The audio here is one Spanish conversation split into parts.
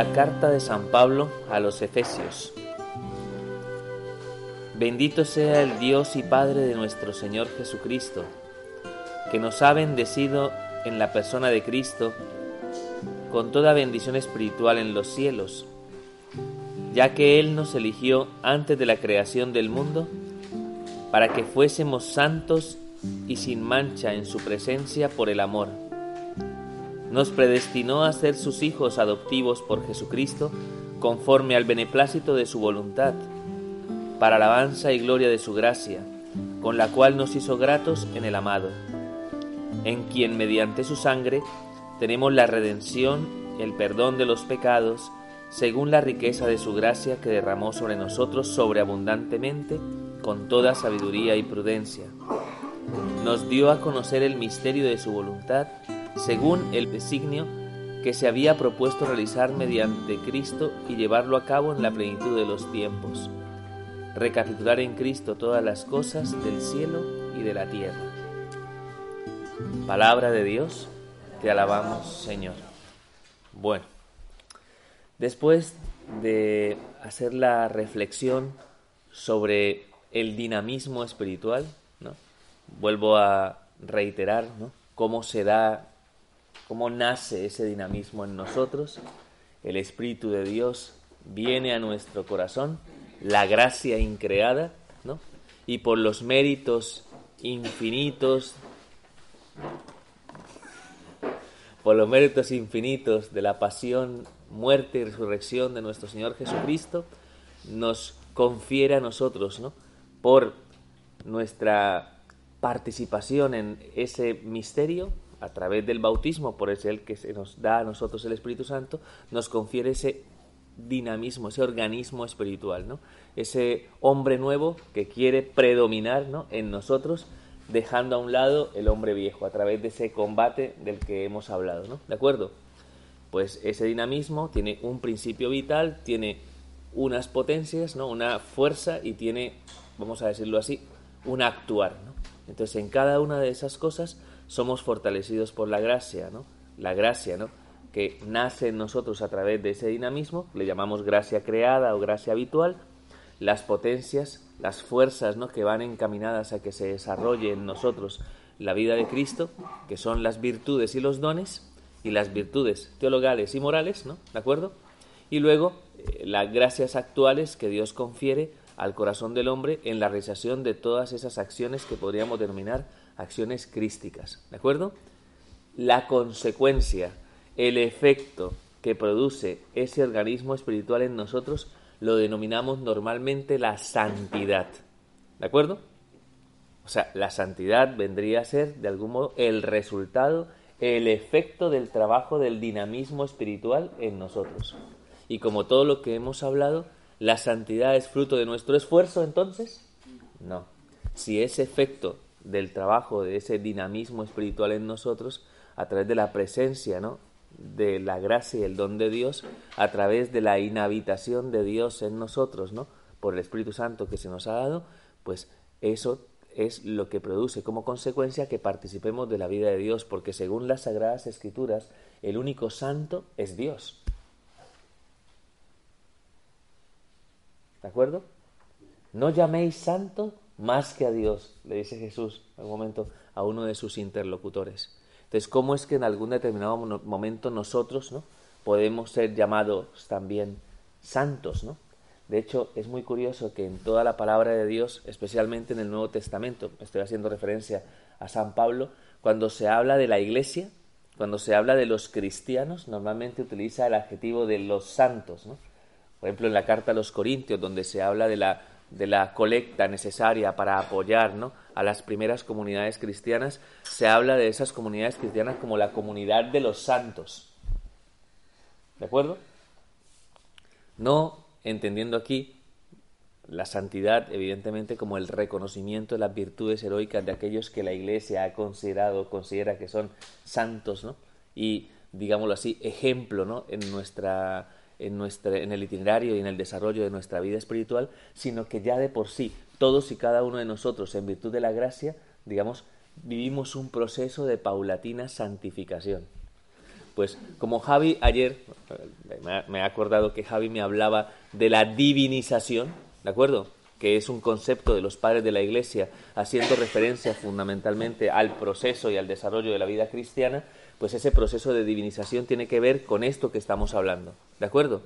La carta de San Pablo a los Efesios. Bendito sea el Dios y Padre de nuestro Señor Jesucristo, que nos ha bendecido en la persona de Cristo con toda bendición espiritual en los cielos, ya que Él nos eligió antes de la creación del mundo para que fuésemos santos y sin mancha en su presencia por el amor. Nos predestinó a ser sus hijos adoptivos por Jesucristo conforme al beneplácito de su voluntad, para alabanza y gloria de su gracia, con la cual nos hizo gratos en el amado, en quien mediante su sangre tenemos la redención, el perdón de los pecados, según la riqueza de su gracia que derramó sobre nosotros sobreabundantemente, con toda sabiduría y prudencia. Nos dio a conocer el misterio de su voluntad, según el designio que se había propuesto realizar mediante Cristo y llevarlo a cabo en la plenitud de los tiempos. Recapitular en Cristo todas las cosas del cielo y de la tierra. Palabra de Dios te alabamos, Señor. Bueno, después de hacer la reflexión sobre el dinamismo espiritual, ¿no? vuelvo a reiterar ¿no? cómo se da, cómo nace ese dinamismo en nosotros. El Espíritu de Dios viene a nuestro corazón, la gracia increada, ¿no? y por los méritos infinitos por los méritos infinitos de la pasión, muerte y resurrección de nuestro Señor Jesucristo, nos confiere a nosotros, ¿no? por nuestra participación en ese misterio, a través del bautismo, por ese el que se nos da a nosotros el Espíritu Santo, nos confiere ese dinamismo, ese organismo espiritual, ¿no? ese hombre nuevo que quiere predominar ¿no? en nosotros dejando a un lado el hombre viejo a través de ese combate del que hemos hablado, ¿no? ¿De acuerdo? Pues ese dinamismo tiene un principio vital, tiene unas potencias, ¿no? Una fuerza y tiene, vamos a decirlo así, un actuar. Entonces, en cada una de esas cosas somos fortalecidos por la gracia, ¿no? La gracia, ¿no? Que nace en nosotros a través de ese dinamismo, le llamamos gracia creada o gracia habitual, las potencias, las fuerzas ¿no? que van encaminadas a que se desarrolle en nosotros la vida de Cristo, que son las virtudes y los dones, y las virtudes teologales y morales, ¿no? ¿De acuerdo? Y luego eh, las gracias actuales que Dios confiere al corazón del hombre en la realización de todas esas acciones que podríamos denominar acciones crísticas, ¿de acuerdo? La consecuencia, el efecto que produce ese organismo espiritual en nosotros lo denominamos normalmente la santidad. ¿De acuerdo? O sea, la santidad vendría a ser, de algún modo, el resultado, el efecto del trabajo del dinamismo espiritual en nosotros. Y como todo lo que hemos hablado, ¿la santidad es fruto de nuestro esfuerzo entonces? No. Si es efecto del trabajo de ese dinamismo espiritual en nosotros, a través de la presencia, ¿no? de la gracia y el don de Dios a través de la inhabitación de Dios en nosotros, ¿no? Por el Espíritu Santo que se nos ha dado, pues eso es lo que produce como consecuencia que participemos de la vida de Dios, porque según las Sagradas Escrituras, el único santo es Dios. ¿De acuerdo? No llaméis santo más que a Dios, le dice Jesús en un momento a uno de sus interlocutores. Entonces, ¿cómo es que en algún determinado momento nosotros ¿no? podemos ser llamados también santos? ¿no? De hecho, es muy curioso que en toda la palabra de Dios, especialmente en el Nuevo Testamento, estoy haciendo referencia a San Pablo, cuando se habla de la iglesia, cuando se habla de los cristianos, normalmente utiliza el adjetivo de los santos, ¿no? Por ejemplo, en la carta a los Corintios, donde se habla de la, de la colecta necesaria para apoyar ¿no? a las primeras comunidades cristianas, se habla de esas comunidades cristianas como la comunidad de los santos. ¿De acuerdo? No entendiendo aquí la santidad, evidentemente, como el reconocimiento de las virtudes heroicas de aquellos que la Iglesia ha considerado, considera que son santos, ¿no? Y, digámoslo así, ejemplo, ¿no? En nuestra, en nuestra, en el itinerario y en el desarrollo de nuestra vida espiritual, sino que ya de por sí, todos y cada uno de nosotros, en virtud de la gracia, digamos, vivimos un proceso de paulatina santificación. Pues como Javi ayer, me ha acordado que Javi me hablaba de la divinización, ¿de acuerdo? Que es un concepto de los padres de la Iglesia, haciendo referencia fundamentalmente al proceso y al desarrollo de la vida cristiana, pues ese proceso de divinización tiene que ver con esto que estamos hablando, ¿de acuerdo?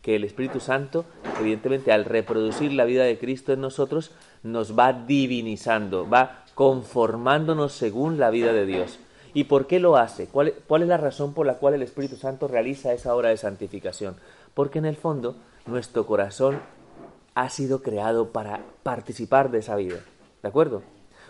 Que el Espíritu Santo, evidentemente, al reproducir la vida de Cristo en nosotros, nos va divinizando, va conformándonos según la vida de Dios. ¿Y por qué lo hace? ¿Cuál, ¿Cuál, es la razón por la cual el Espíritu Santo realiza esa obra de santificación? Porque en el fondo nuestro corazón ha sido creado para participar de esa vida. ¿De acuerdo?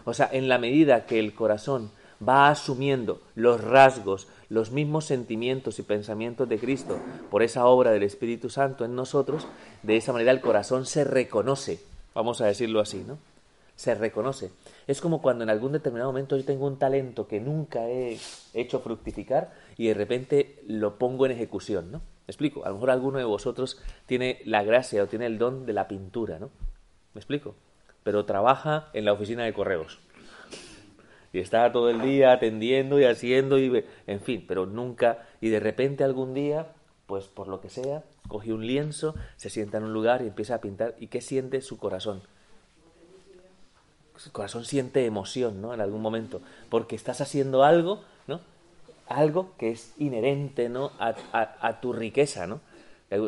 O sea, en la medida que el corazón va asumiendo los rasgos, los mismos sentimientos y pensamientos de Cristo por esa obra del Espíritu Santo en nosotros, de esa manera el corazón se reconoce, vamos a decirlo así, ¿no? Se reconoce. Es como cuando en algún determinado momento yo tengo un talento que nunca he hecho fructificar y de repente lo pongo en ejecución, ¿no? ¿Me explico? A lo mejor alguno de vosotros tiene la gracia o tiene el don de la pintura, ¿no? ¿Me explico? Pero trabaja en la oficina de correos. Y está todo el día atendiendo y haciendo y en fin, pero nunca y de repente algún día, pues por lo que sea, coge un lienzo, se sienta en un lugar y empieza a pintar y qué siente su corazón? Su corazón siente emoción, ¿no? En algún momento, porque estás haciendo algo, ¿no? algo que es inherente ¿no? a, tu riqueza, ¿no?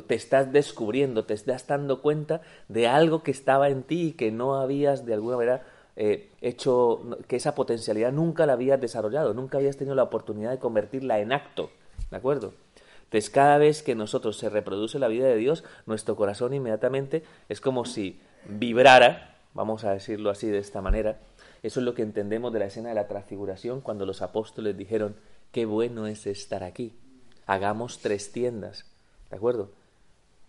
Te estás descubriendo, te estás dando cuenta de algo que estaba en ti y que no habías de alguna manera eh, hecho, que esa potencialidad nunca la habías desarrollado, nunca habías tenido la oportunidad de convertirla en acto, ¿de acuerdo? Entonces, cada vez que nosotros se reproduce la vida de Dios, nuestro corazón inmediatamente es como si vibrara, vamos a decirlo así de esta manera. Eso es lo que entendemos de la escena de la transfiguración cuando los apóstoles dijeron, qué bueno es estar aquí. Hagamos tres tiendas, ¿de acuerdo?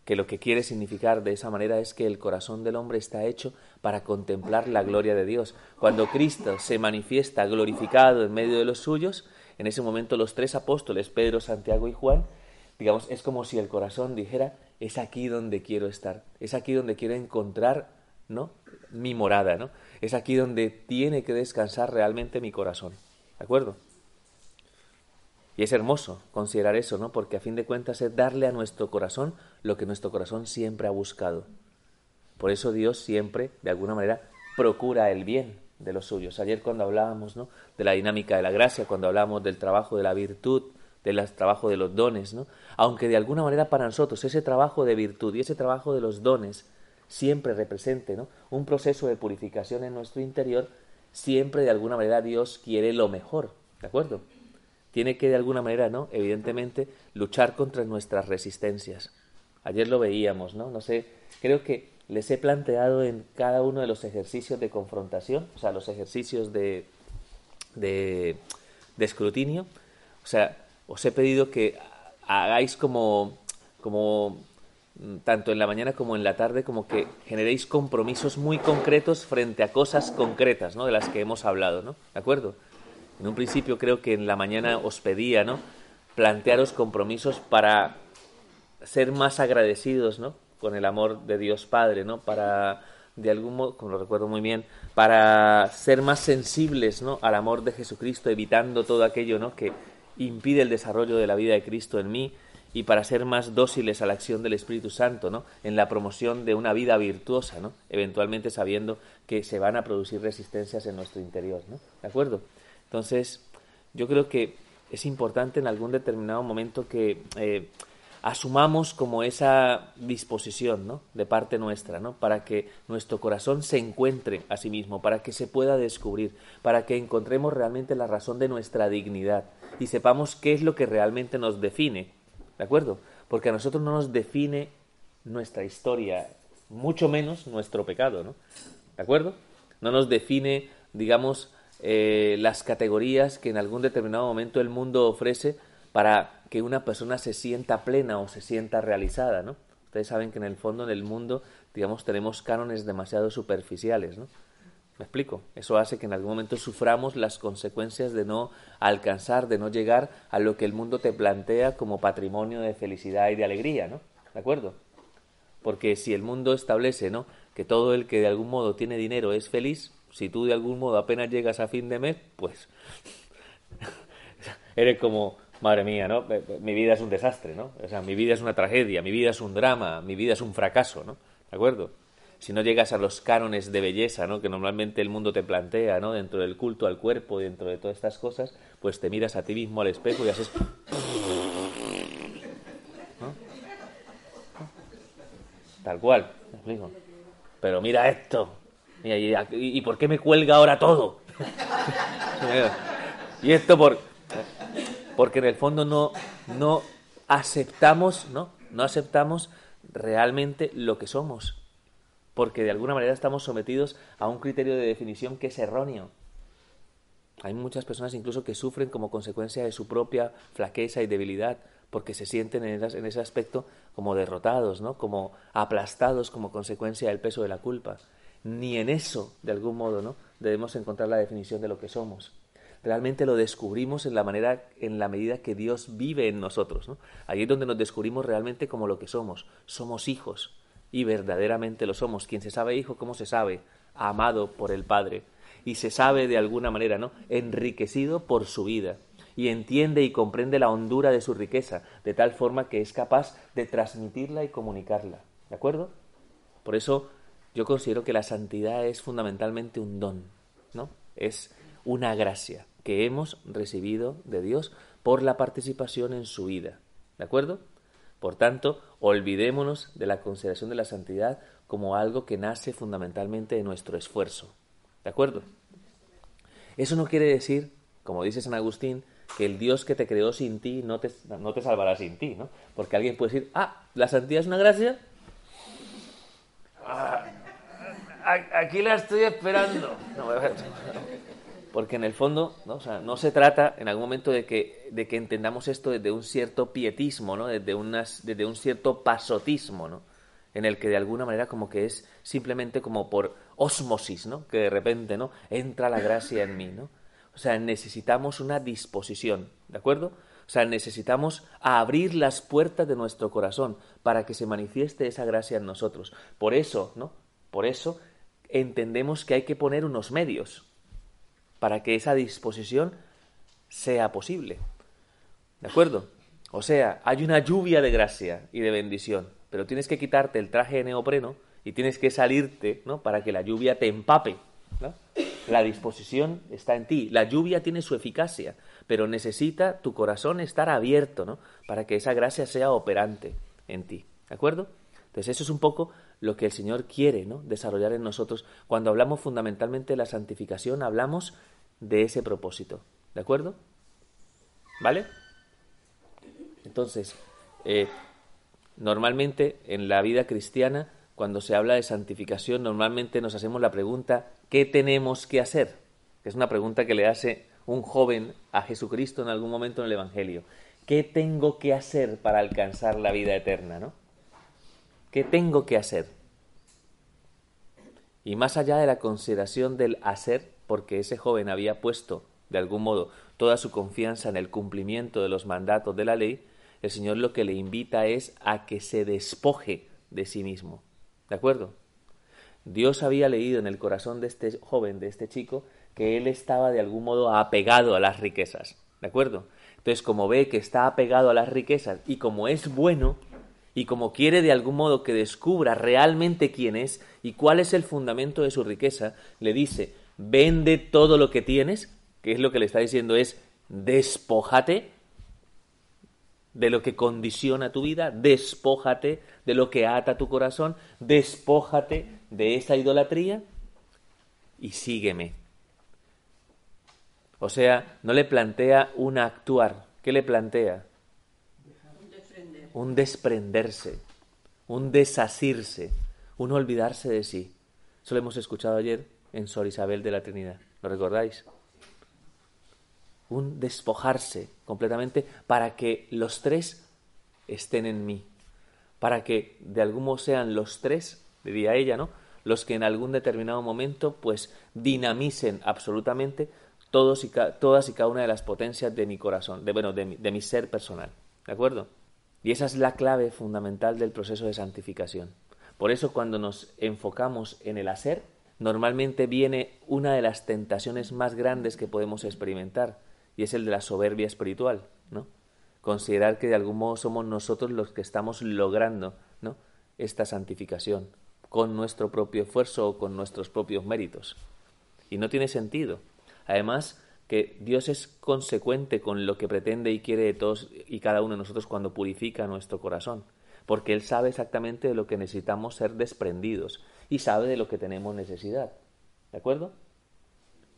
Que lo que quiere significar de esa manera es que el corazón del hombre está hecho para contemplar la gloria de Dios. Cuando Cristo se manifiesta glorificado en medio de los suyos, en ese momento los tres apóstoles, Pedro, Santiago y Juan, digamos, es como si el corazón dijera, es aquí donde quiero estar, es aquí donde quiero encontrar, ¿no? Mi morada, ¿no? Es aquí donde tiene que descansar realmente mi corazón, ¿de acuerdo? Y es hermoso considerar eso, ¿no? Porque a fin de cuentas es darle a nuestro corazón lo que nuestro corazón siempre ha buscado. Por eso Dios siempre, de alguna manera, procura el bien de los suyos. Ayer cuando hablábamos ¿no? de la dinámica de la gracia, cuando hablábamos del trabajo de la virtud, del trabajo de los dones, ¿no? aunque de alguna manera para nosotros ese trabajo de virtud y ese trabajo de los dones siempre represente ¿no? un proceso de purificación en nuestro interior, siempre de alguna manera Dios quiere lo mejor, ¿de acuerdo? Tiene que de alguna manera, ¿no? Evidentemente, luchar contra nuestras resistencias. Ayer lo veíamos, ¿no? No sé, creo que les he planteado en cada uno de los ejercicios de confrontación, o sea, los ejercicios de, de, de escrutinio, o sea, os he pedido que hagáis como, como mm, tanto en la mañana como en la tarde, como que generéis compromisos muy concretos frente a cosas concretas, ¿no? De las que hemos hablado, ¿no? ¿De acuerdo? En un principio creo que en la mañana os pedía, ¿no? Plantearos compromisos para ser más agradecidos, ¿no? Con el amor de Dios Padre, ¿no? Para, de algún modo, como lo recuerdo muy bien, para ser más sensibles, ¿no? Al amor de Jesucristo, evitando todo aquello, ¿no? Que impide el desarrollo de la vida de Cristo en mí y para ser más dóciles a la acción del Espíritu Santo, ¿no? En la promoción de una vida virtuosa, ¿no? Eventualmente sabiendo que se van a producir resistencias en nuestro interior, ¿no? ¿De acuerdo? Entonces, yo creo que es importante en algún determinado momento que eh, asumamos como esa disposición ¿no? de parte nuestra, ¿no? para que nuestro corazón se encuentre a sí mismo, para que se pueda descubrir, para que encontremos realmente la razón de nuestra dignidad y sepamos qué es lo que realmente nos define, ¿de acuerdo? Porque a nosotros no nos define nuestra historia, mucho menos nuestro pecado, ¿no? ¿De acuerdo? No nos define, digamos, eh, las categorías que en algún determinado momento el mundo ofrece para que una persona se sienta plena o se sienta realizada, ¿no? Ustedes saben que en el fondo, en el mundo, digamos, tenemos cánones demasiado superficiales, ¿no? ¿Me explico? Eso hace que en algún momento suframos las consecuencias de no alcanzar, de no llegar a lo que el mundo te plantea como patrimonio de felicidad y de alegría, ¿no? ¿De acuerdo? Porque si el mundo establece, ¿no? Que todo el que de algún modo tiene dinero es feliz, si tú de algún modo apenas llegas a fin de mes, pues eres como madre mía, ¿no? Mi vida es un desastre, ¿no? O sea, mi vida es una tragedia, mi vida es un drama, mi vida es un fracaso, ¿no? ¿De acuerdo? Si no llegas a los cánones de belleza, ¿no? Que normalmente el mundo te plantea, ¿no? Dentro del culto al cuerpo, dentro de todas estas cosas, pues te miras a ti mismo al espejo y haces... Tal cual. Pero mira esto. ¿Y, ¿y por qué me cuelga ahora todo? y esto por porque en el fondo no, no aceptamos, ¿no? No aceptamos realmente lo que somos, porque de alguna manera estamos sometidos a un criterio de definición que es erróneo. Hay muchas personas incluso que sufren como consecuencia de su propia flaqueza y debilidad, porque se sienten en, en ese aspecto como derrotados, ¿no? como aplastados como consecuencia del peso de la culpa. Ni en eso, de algún modo, ¿no? debemos encontrar la definición de lo que somos realmente lo descubrimos en la manera, en la medida que Dios vive en nosotros. ¿no? Ahí es donde nos descubrimos realmente como lo que somos. Somos hijos y verdaderamente lo somos. Quien se sabe hijo, ¿cómo se sabe? Amado por el Padre y se sabe de alguna manera, ¿no? Enriquecido por su vida y entiende y comprende la hondura de su riqueza, de tal forma que es capaz de transmitirla y comunicarla. ¿De acuerdo? Por eso yo considero que la santidad es fundamentalmente un don, ¿no? Es una gracia que hemos recibido de Dios por la participación en su vida. ¿De acuerdo? Por tanto, olvidémonos de la consideración de la santidad como algo que nace fundamentalmente de nuestro esfuerzo. ¿De acuerdo? Eso no quiere decir, como dice San Agustín, que el Dios que te creó sin ti no te, no te salvará sin ti, ¿no? Porque alguien puede decir, ah, la santidad es una gracia. Ah, aquí la estoy esperando. No, porque en el fondo ¿no? O sea, no se trata en algún momento de que, de que entendamos esto desde un cierto pietismo, ¿no? desde, unas, desde un cierto pasotismo, ¿no? en el que de alguna manera como que es simplemente como por osmosis, ¿no? que de repente ¿no? entra la gracia en mí. ¿no? O sea, necesitamos una disposición, ¿de acuerdo? O sea, necesitamos abrir las puertas de nuestro corazón para que se manifieste esa gracia en nosotros. Por eso, ¿no? Por eso entendemos que hay que poner unos medios, para que esa disposición sea posible. ¿De acuerdo? O sea, hay una lluvia de gracia y de bendición, pero tienes que quitarte el traje de neopreno y tienes que salirte, ¿no? Para que la lluvia te empape. La disposición está en ti. La lluvia tiene su eficacia, pero necesita tu corazón estar abierto, ¿no? Para que esa gracia sea operante en ti. ¿De acuerdo? Entonces eso es un poco lo que el Señor quiere ¿no? desarrollar en nosotros. Cuando hablamos fundamentalmente de la santificación, hablamos de ese propósito. ¿De acuerdo? ¿Vale? Entonces, eh, normalmente en la vida cristiana, cuando se habla de santificación, normalmente nos hacemos la pregunta, ¿qué tenemos que hacer? Que es una pregunta que le hace un joven a Jesucristo en algún momento en el Evangelio. ¿Qué tengo que hacer para alcanzar la vida eterna? ¿no? ¿Qué tengo que hacer? Y más allá de la consideración del hacer, porque ese joven había puesto, de algún modo, toda su confianza en el cumplimiento de los mandatos de la ley, el Señor lo que le invita es a que se despoje de sí mismo. ¿De acuerdo? Dios había leído en el corazón de este joven, de este chico, que él estaba de algún modo apegado a las riquezas. ¿De acuerdo? Entonces, como ve que está apegado a las riquezas y como es bueno, y como quiere de algún modo que descubra realmente quién es y cuál es el fundamento de su riqueza, le dice, vende todo lo que tienes, que es lo que le está diciendo es, despójate, de lo que condiciona tu vida, despójate de lo que ata tu corazón, despójate de esa idolatría y sígueme. O sea, no le plantea un actuar. ¿Qué le plantea? Un desprenderse, un desasirse, un olvidarse de sí. Eso lo hemos escuchado ayer en Sor Isabel de la Trinidad. ¿Lo recordáis? Un despojarse completamente para que los tres estén en mí. Para que de algún modo sean los tres, diría ella, ¿no? Los que en algún determinado momento pues dinamicen absolutamente todas y cada una de las potencias de mi corazón, de, bueno, de mi ser personal. ¿De acuerdo? Y esa es la clave fundamental del proceso de santificación. Por eso cuando nos enfocamos en el hacer, normalmente viene una de las tentaciones más grandes que podemos experimentar, y es el de la soberbia espiritual, ¿no? Considerar que de algún modo somos nosotros los que estamos logrando, ¿no? esta santificación con nuestro propio esfuerzo o con nuestros propios méritos. Y no tiene sentido. Además, que Dios es consecuente con lo que pretende y quiere de todos y cada uno de nosotros cuando purifica nuestro corazón, porque Él sabe exactamente de lo que necesitamos ser desprendidos y sabe de lo que tenemos necesidad. ¿De acuerdo?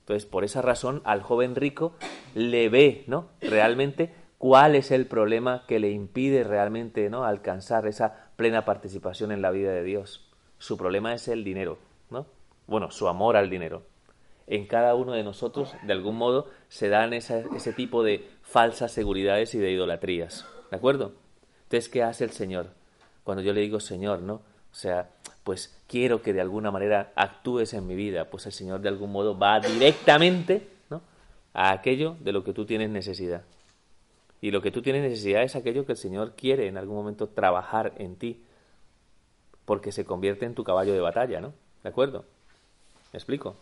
Entonces, por esa razón, al joven rico le ve, ¿no? Realmente cuál es el problema que le impide realmente, ¿no? alcanzar esa plena participación en la vida de Dios. Su problema es el dinero, ¿no? Bueno, su amor al dinero en cada uno de nosotros, de algún modo, se dan ese tipo de falsas seguridades y de idolatrías. ¿De acuerdo? Entonces, ¿qué hace el Señor? Cuando yo le digo Señor, ¿no? O sea, pues quiero que de alguna manera actúes en mi vida, pues el Señor de algún modo va directamente ¿no? a aquello de lo que tú tienes necesidad. Y lo que tú tienes necesidad es aquello que el Señor quiere en algún momento trabajar en ti, porque se convierte en tu caballo de batalla, ¿no? ¿De acuerdo? ¿Me explico?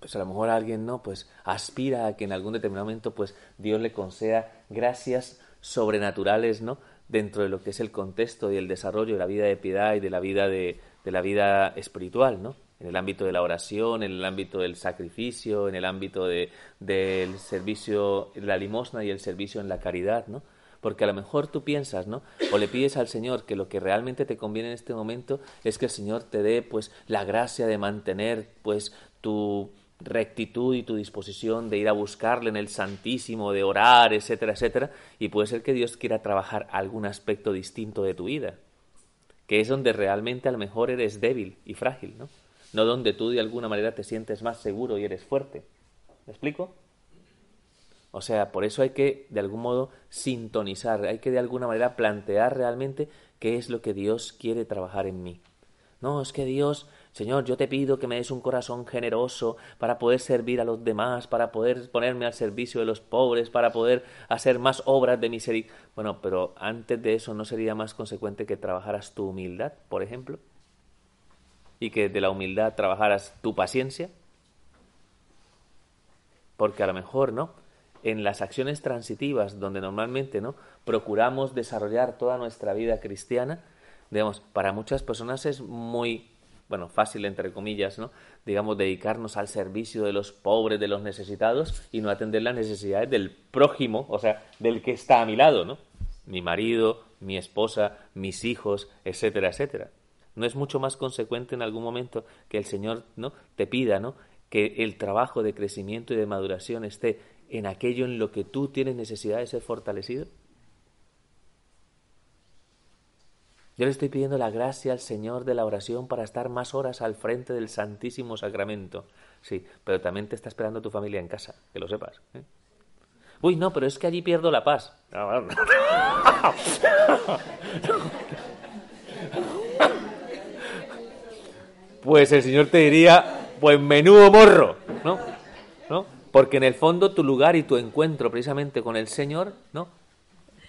Pues a lo mejor alguien no, pues aspira a que en algún determinado momento pues Dios le conceda gracias sobrenaturales, ¿no? dentro de lo que es el contexto y el desarrollo de la vida de piedad y de la vida de, de la vida espiritual, ¿no? En el ámbito de la oración, en el ámbito del sacrificio, en el ámbito de, del servicio, la limosna y el servicio en la caridad, ¿no? Porque a lo mejor tú piensas, ¿no? O le pides al Señor que lo que realmente te conviene en este momento es que el Señor te dé, pues, la gracia de mantener, pues, tu, rectitud y tu disposición de ir a buscarle en el Santísimo, de orar, etcétera, etcétera, y puede ser que Dios quiera trabajar algún aspecto distinto de tu vida, que es donde realmente a lo mejor eres débil y frágil, ¿no? No donde tú de alguna manera te sientes más seguro y eres fuerte. ¿Me explico? O sea, por eso hay que de algún modo sintonizar, hay que de alguna manera plantear realmente qué es lo que Dios quiere trabajar en mí. No, es que Dios Señor, yo te pido que me des un corazón generoso para poder servir a los demás, para poder ponerme al servicio de los pobres, para poder hacer más obras de misericordia. Bueno, pero antes de eso, ¿no sería más consecuente que trabajaras tu humildad, por ejemplo? Y que de la humildad trabajaras tu paciencia? Porque a lo mejor, ¿no? En las acciones transitivas, donde normalmente, ¿no? Procuramos desarrollar toda nuestra vida cristiana, digamos, para muchas personas es muy bueno, fácil entre comillas, ¿no? Digamos, dedicarnos al servicio de los pobres, de los necesitados y no atender las necesidades del prójimo, o sea, del que está a mi lado, ¿no? Mi marido, mi esposa, mis hijos, etcétera, etcétera. ¿No es mucho más consecuente en algún momento que el Señor, ¿no? Te pida, ¿no? Que el trabajo de crecimiento y de maduración esté en aquello en lo que tú tienes necesidad de ser fortalecido? Yo le estoy pidiendo la gracia al Señor de la oración para estar más horas al frente del Santísimo Sacramento. Sí, pero también te está esperando tu familia en casa, que lo sepas. ¿eh? Uy, no, pero es que allí pierdo la paz. Pues el Señor te diría, pues menudo morro, ¿no? ¿no? Porque en el fondo tu lugar y tu encuentro precisamente con el Señor, ¿no?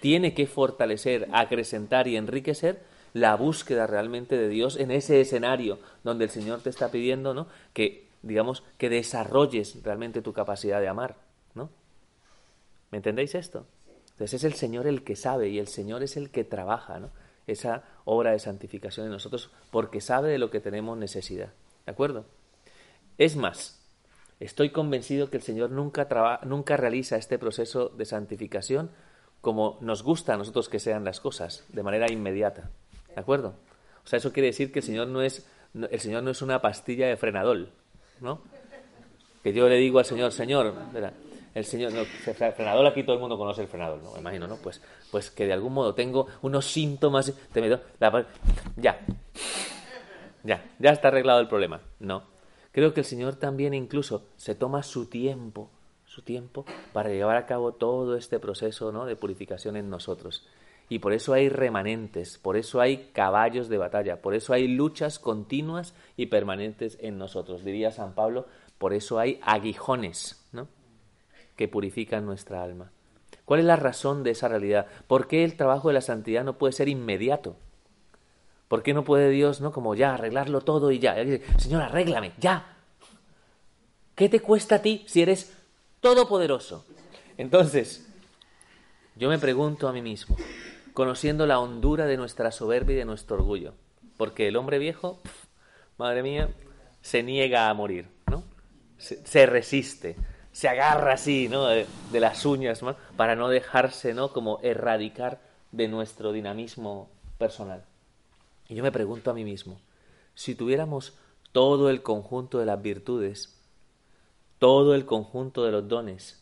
Tiene que fortalecer, acrecentar y enriquecer la búsqueda realmente de Dios en ese escenario donde el Señor te está pidiendo, ¿no? Que, digamos, que desarrolles realmente tu capacidad de amar, ¿no? ¿Me entendéis esto? Entonces es el Señor el que sabe y el Señor es el que trabaja. Esa obra de santificación en nosotros porque sabe de lo que tenemos necesidad, ¿de acuerdo? Es más, estoy convencido que el Señor nunca, nunca realiza este proceso de santificación como nos gusta a nosotros que sean las cosas, de manera inmediata. ¿De acuerdo? O sea, eso quiere decir que el Señor no es, el Señor no es una pastilla de frenadol, ¿no? Que yo le digo al Señor, Señor, el Señor, no, frenador aquí todo el mundo conoce el frenador, ¿no? Me imagino, ¿no? Pues, pues que de algún modo tengo unos síntomas, ya, ya, ya está arreglado el problema. No. Creo que el Señor también incluso se toma su tiempo su tiempo para llevar a cabo todo este proceso ¿no? de purificación en nosotros. Y por eso hay remanentes, por eso hay caballos de batalla, por eso hay luchas continuas y permanentes en nosotros. Diría San Pablo, por eso hay aguijones ¿no? que purifican nuestra alma. ¿Cuál es la razón de esa realidad? ¿Por qué el trabajo de la santidad no puede ser inmediato? ¿Por qué no puede Dios, no, como ya arreglarlo todo y ya? Señor, arréglame, ya. ¿Qué te cuesta a ti si eres todopoderoso. Entonces, yo me pregunto a mí mismo, conociendo la hondura de nuestra soberbia y de nuestro orgullo, porque el hombre viejo, madre mía, se niega a morir, ¿no? Se, resiste, se agarra así, ¿no? De, las uñas, ¿no? Para no dejarse, ¿no? Como erradicar de nuestro dinamismo personal. Y yo me pregunto a mí mismo, si tuviéramos todo el conjunto de las virtudes todo el conjunto de los dones,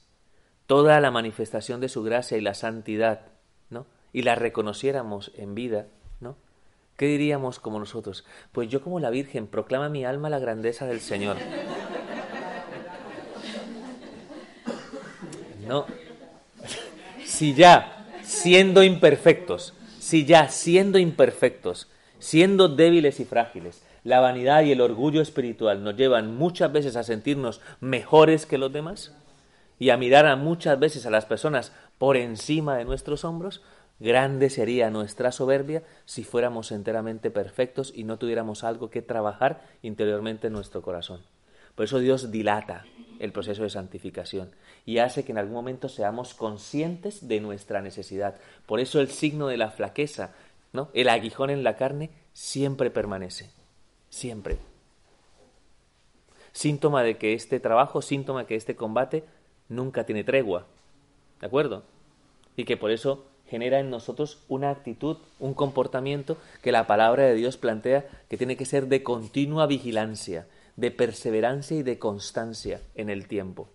toda la manifestación de su gracia y la santidad. Y la reconociéramos en vida, ¿no? ¿Qué diríamos como nosotros? Pues yo como la Virgen proclama mi alma la grandeza del Señor. No. Si ya, siendo imperfectos, si ya siendo imperfectos, siendo débiles y frágiles, la vanidad y el orgullo espiritual nos llevan muchas veces a sentirnos mejores que los demás y a mirar a muchas veces a las personas por encima de nuestros hombros, grande sería nuestra soberbia si fuéramos enteramente perfectos y no tuviéramos algo que trabajar interiormente en nuestro corazón. Por eso Dios dilata el proceso de santificación y hace que en algún momento seamos conscientes de nuestra necesidad. Por eso el signo de la flaqueza, ¿no? el aguijón en la carne, siempre permanece. Siempre. Síntoma de que este trabajo, síntoma de que este combate nunca tiene tregua. ¿De acuerdo? Y que por eso genera en nosotros una actitud, un comportamiento que la palabra de Dios plantea que tiene que ser de continua vigilancia, de perseverancia y de constancia en el tiempo.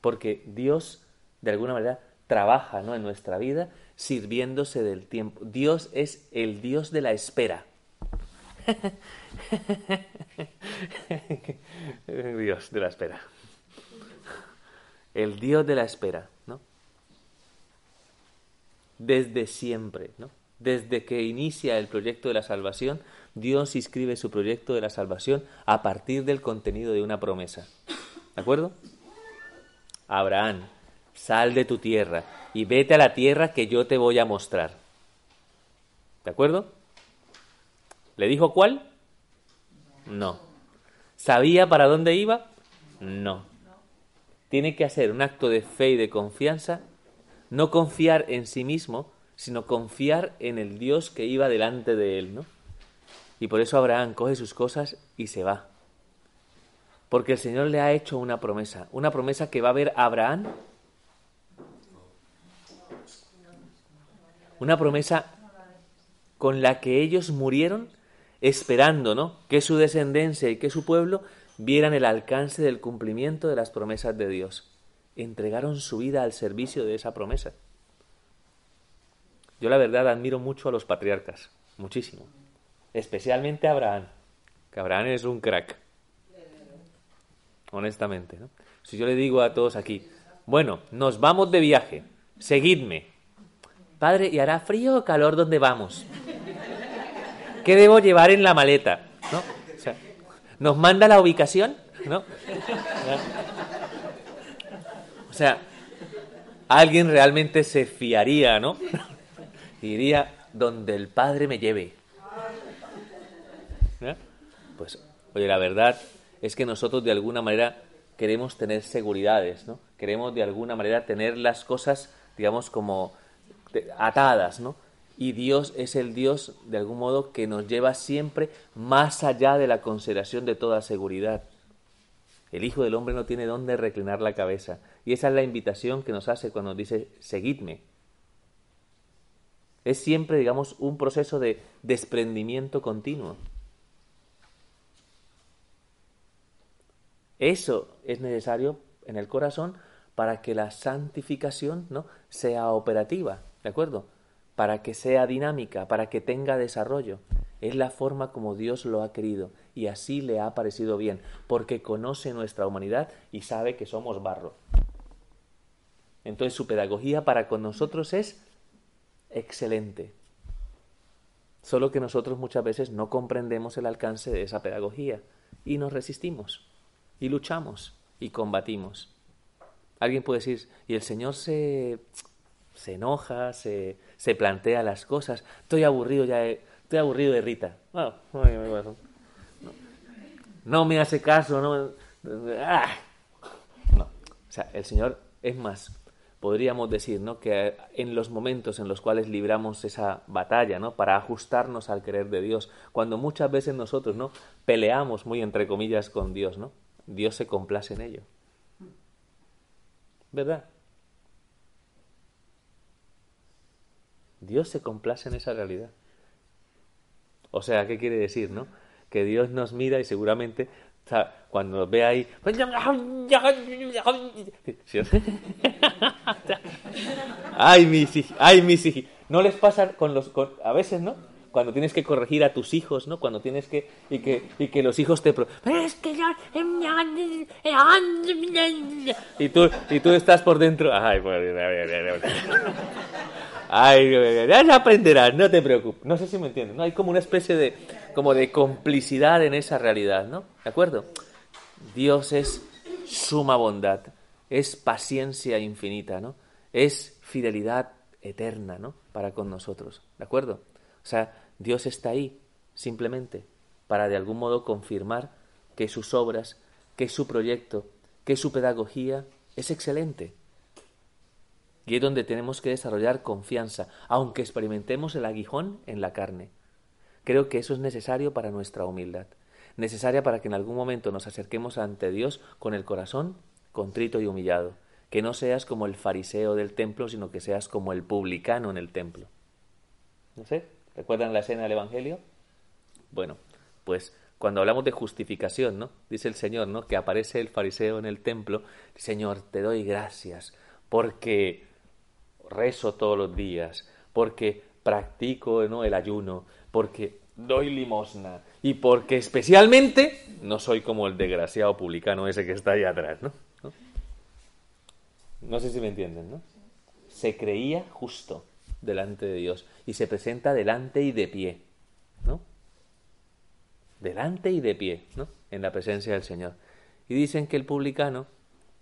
Porque Dios, de alguna manera, trabaja ¿no? en nuestra vida sirviéndose del tiempo. Dios es el Dios de la espera. Dios de la espera. El Dios de la espera, ¿no? Desde siempre, ¿no? Desde que inicia el proyecto de la salvación, Dios inscribe su proyecto de la salvación a partir del contenido de una promesa. ¿De acuerdo? Abraham, sal de tu tierra y vete a la tierra que yo te voy a mostrar. ¿De acuerdo? ¿Le dijo cuál? No. ¿Sabía para dónde iba? No. Tiene que hacer un acto de fe y de confianza, no confiar en sí mismo, sino confiar en el Dios que iba delante de él, ¿no? Y por eso Abraham coge sus cosas y se va. Porque el Señor le ha hecho una promesa, una promesa que va a ver a Abraham una promesa con la que ellos murieron esperando, ¿no? Que su descendencia y que su pueblo vieran el alcance del cumplimiento de las promesas de Dios. Entregaron su vida al servicio de esa promesa. Yo la verdad admiro mucho a los patriarcas, muchísimo. Especialmente a Abraham, que Abraham es un crack. Honestamente, ¿no? Si yo le digo a todos aquí, bueno, nos vamos de viaje, seguidme, Padre, ¿y hará frío o calor donde vamos? ¿Qué debo llevar en la maleta? ¿No? ¿Nos manda la ubicación? ¿No? O sea, alguien realmente se fiaría, ¿no? Iría donde el Padre me lleve. Pues, oye, la verdad es que nosotros de alguna manera queremos tener seguridades, ¿no? Queremos de alguna manera tener las cosas, digamos, como atadas, ¿no? Y Dios es el Dios, de algún modo, que nos lleva siempre más allá de la consideración de toda seguridad. El Hijo del Hombre no tiene dónde reclinar la cabeza Y esa es la invitación que nos hace cuando dice, seguidme. Es siempre, digamos, un proceso de desprendimiento continuo. Eso es necesario en el corazón para que la santificación ¿no? sea operativa, ¿de acuerdo? Para que sea dinámica, para que tenga desarrollo. Es la forma como Dios lo ha querido y así le ha parecido bien, porque conoce nuestra humanidad y sabe que somos barro. Entonces su pedagogía para con nosotros es excelente. Solo que nosotros muchas veces no comprendemos el alcance de esa pedagogía y nos resistimos y luchamos y combatimos. Alguien puede decir, y el Señor se, se enoja, se, se plantea las cosas. Estoy aburrido ya, estoy aburrido de Rita. no, me hace caso, no. Ah. No, el Señor es más. Podríamos decir, ¿no? Que en los momentos en los cuales libramos esa batalla, ¿no? Para ajustarnos al querer de Dios, cuando muchas veces nosotros, ¿no? Peleamos muy entre comillas con Dios, ¿no? Dios se complace en ello. ¿Verdad? Dios se complace en esa realidad. O sea, ¿qué quiere decir, no? Que Dios nos mira y seguramente cuando nos ve ahí... ay, mis hijos, ay, mis hijos. No les pasa con los... a veces, ¿no? cuando tienes que corregir a tus hijos, ¿no? Cuando tienes que y que y que los hijos te es que yo y tú y tú estás por dentro, ay, ay, ya aprenderás, no te preocupes. No sé si me entiendes, ¿no? Hay como una especie de como de complicidad en esa realidad, ¿no? ¿De acuerdo? Dios es suma bondad, es paciencia infinita, ¿no? Es fidelidad eterna, ¿no? Para con nosotros, ¿de acuerdo? O sea, Dios está ahí simplemente para de algún modo confirmar que sus obras, que su proyecto, que su pedagogía es excelente. Y es donde tenemos que desarrollar confianza, aunque experimentemos el aguijón en la carne. Creo que eso es necesario para nuestra humildad, necesaria para que en algún momento nos acerquemos ante Dios con el corazón contrito y humillado, que no seas como el fariseo del templo, sino que seas como el publicano en el templo. ¿No sé? ¿Recuerdan la escena del Evangelio? Bueno, pues cuando hablamos de justificación, ¿no? Dice el Señor, ¿no? Que aparece el fariseo en el templo, Señor, te doy gracias porque rezo todos los días, porque practico ¿no? el ayuno, porque doy limosna y porque especialmente no soy como el desgraciado publicano ese que está ahí atrás, ¿no? ¿no? No sé si me entienden, ¿no? Se creía justo delante de Dios y se presenta delante y de pie, ¿no? Delante y de pie, ¿no? En la presencia del Señor. Y dicen que el publicano,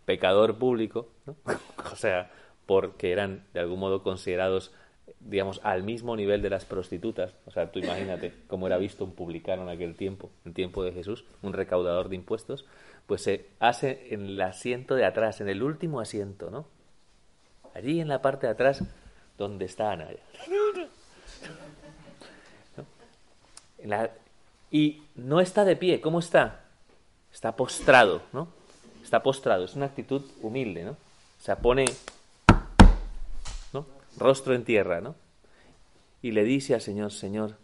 pecador público, ¿no? o sea, porque eran de algún modo considerados, digamos, al mismo nivel de las prostitutas. O sea, tú imagínate cómo era visto un publicano en aquel tiempo, en tiempo de Jesús, un recaudador de impuestos, pues se hace en el asiento de atrás, en el último asiento, ¿no? Allí en la parte de atrás ¿Dónde está Anaya? y no está de pie, ¿cómo está? Está postrado, ¿no? Está postrado, es una actitud humilde, ¿no? O sea, pone. Rostro en tierra, ¿no? Y le dice al Señor, Señor,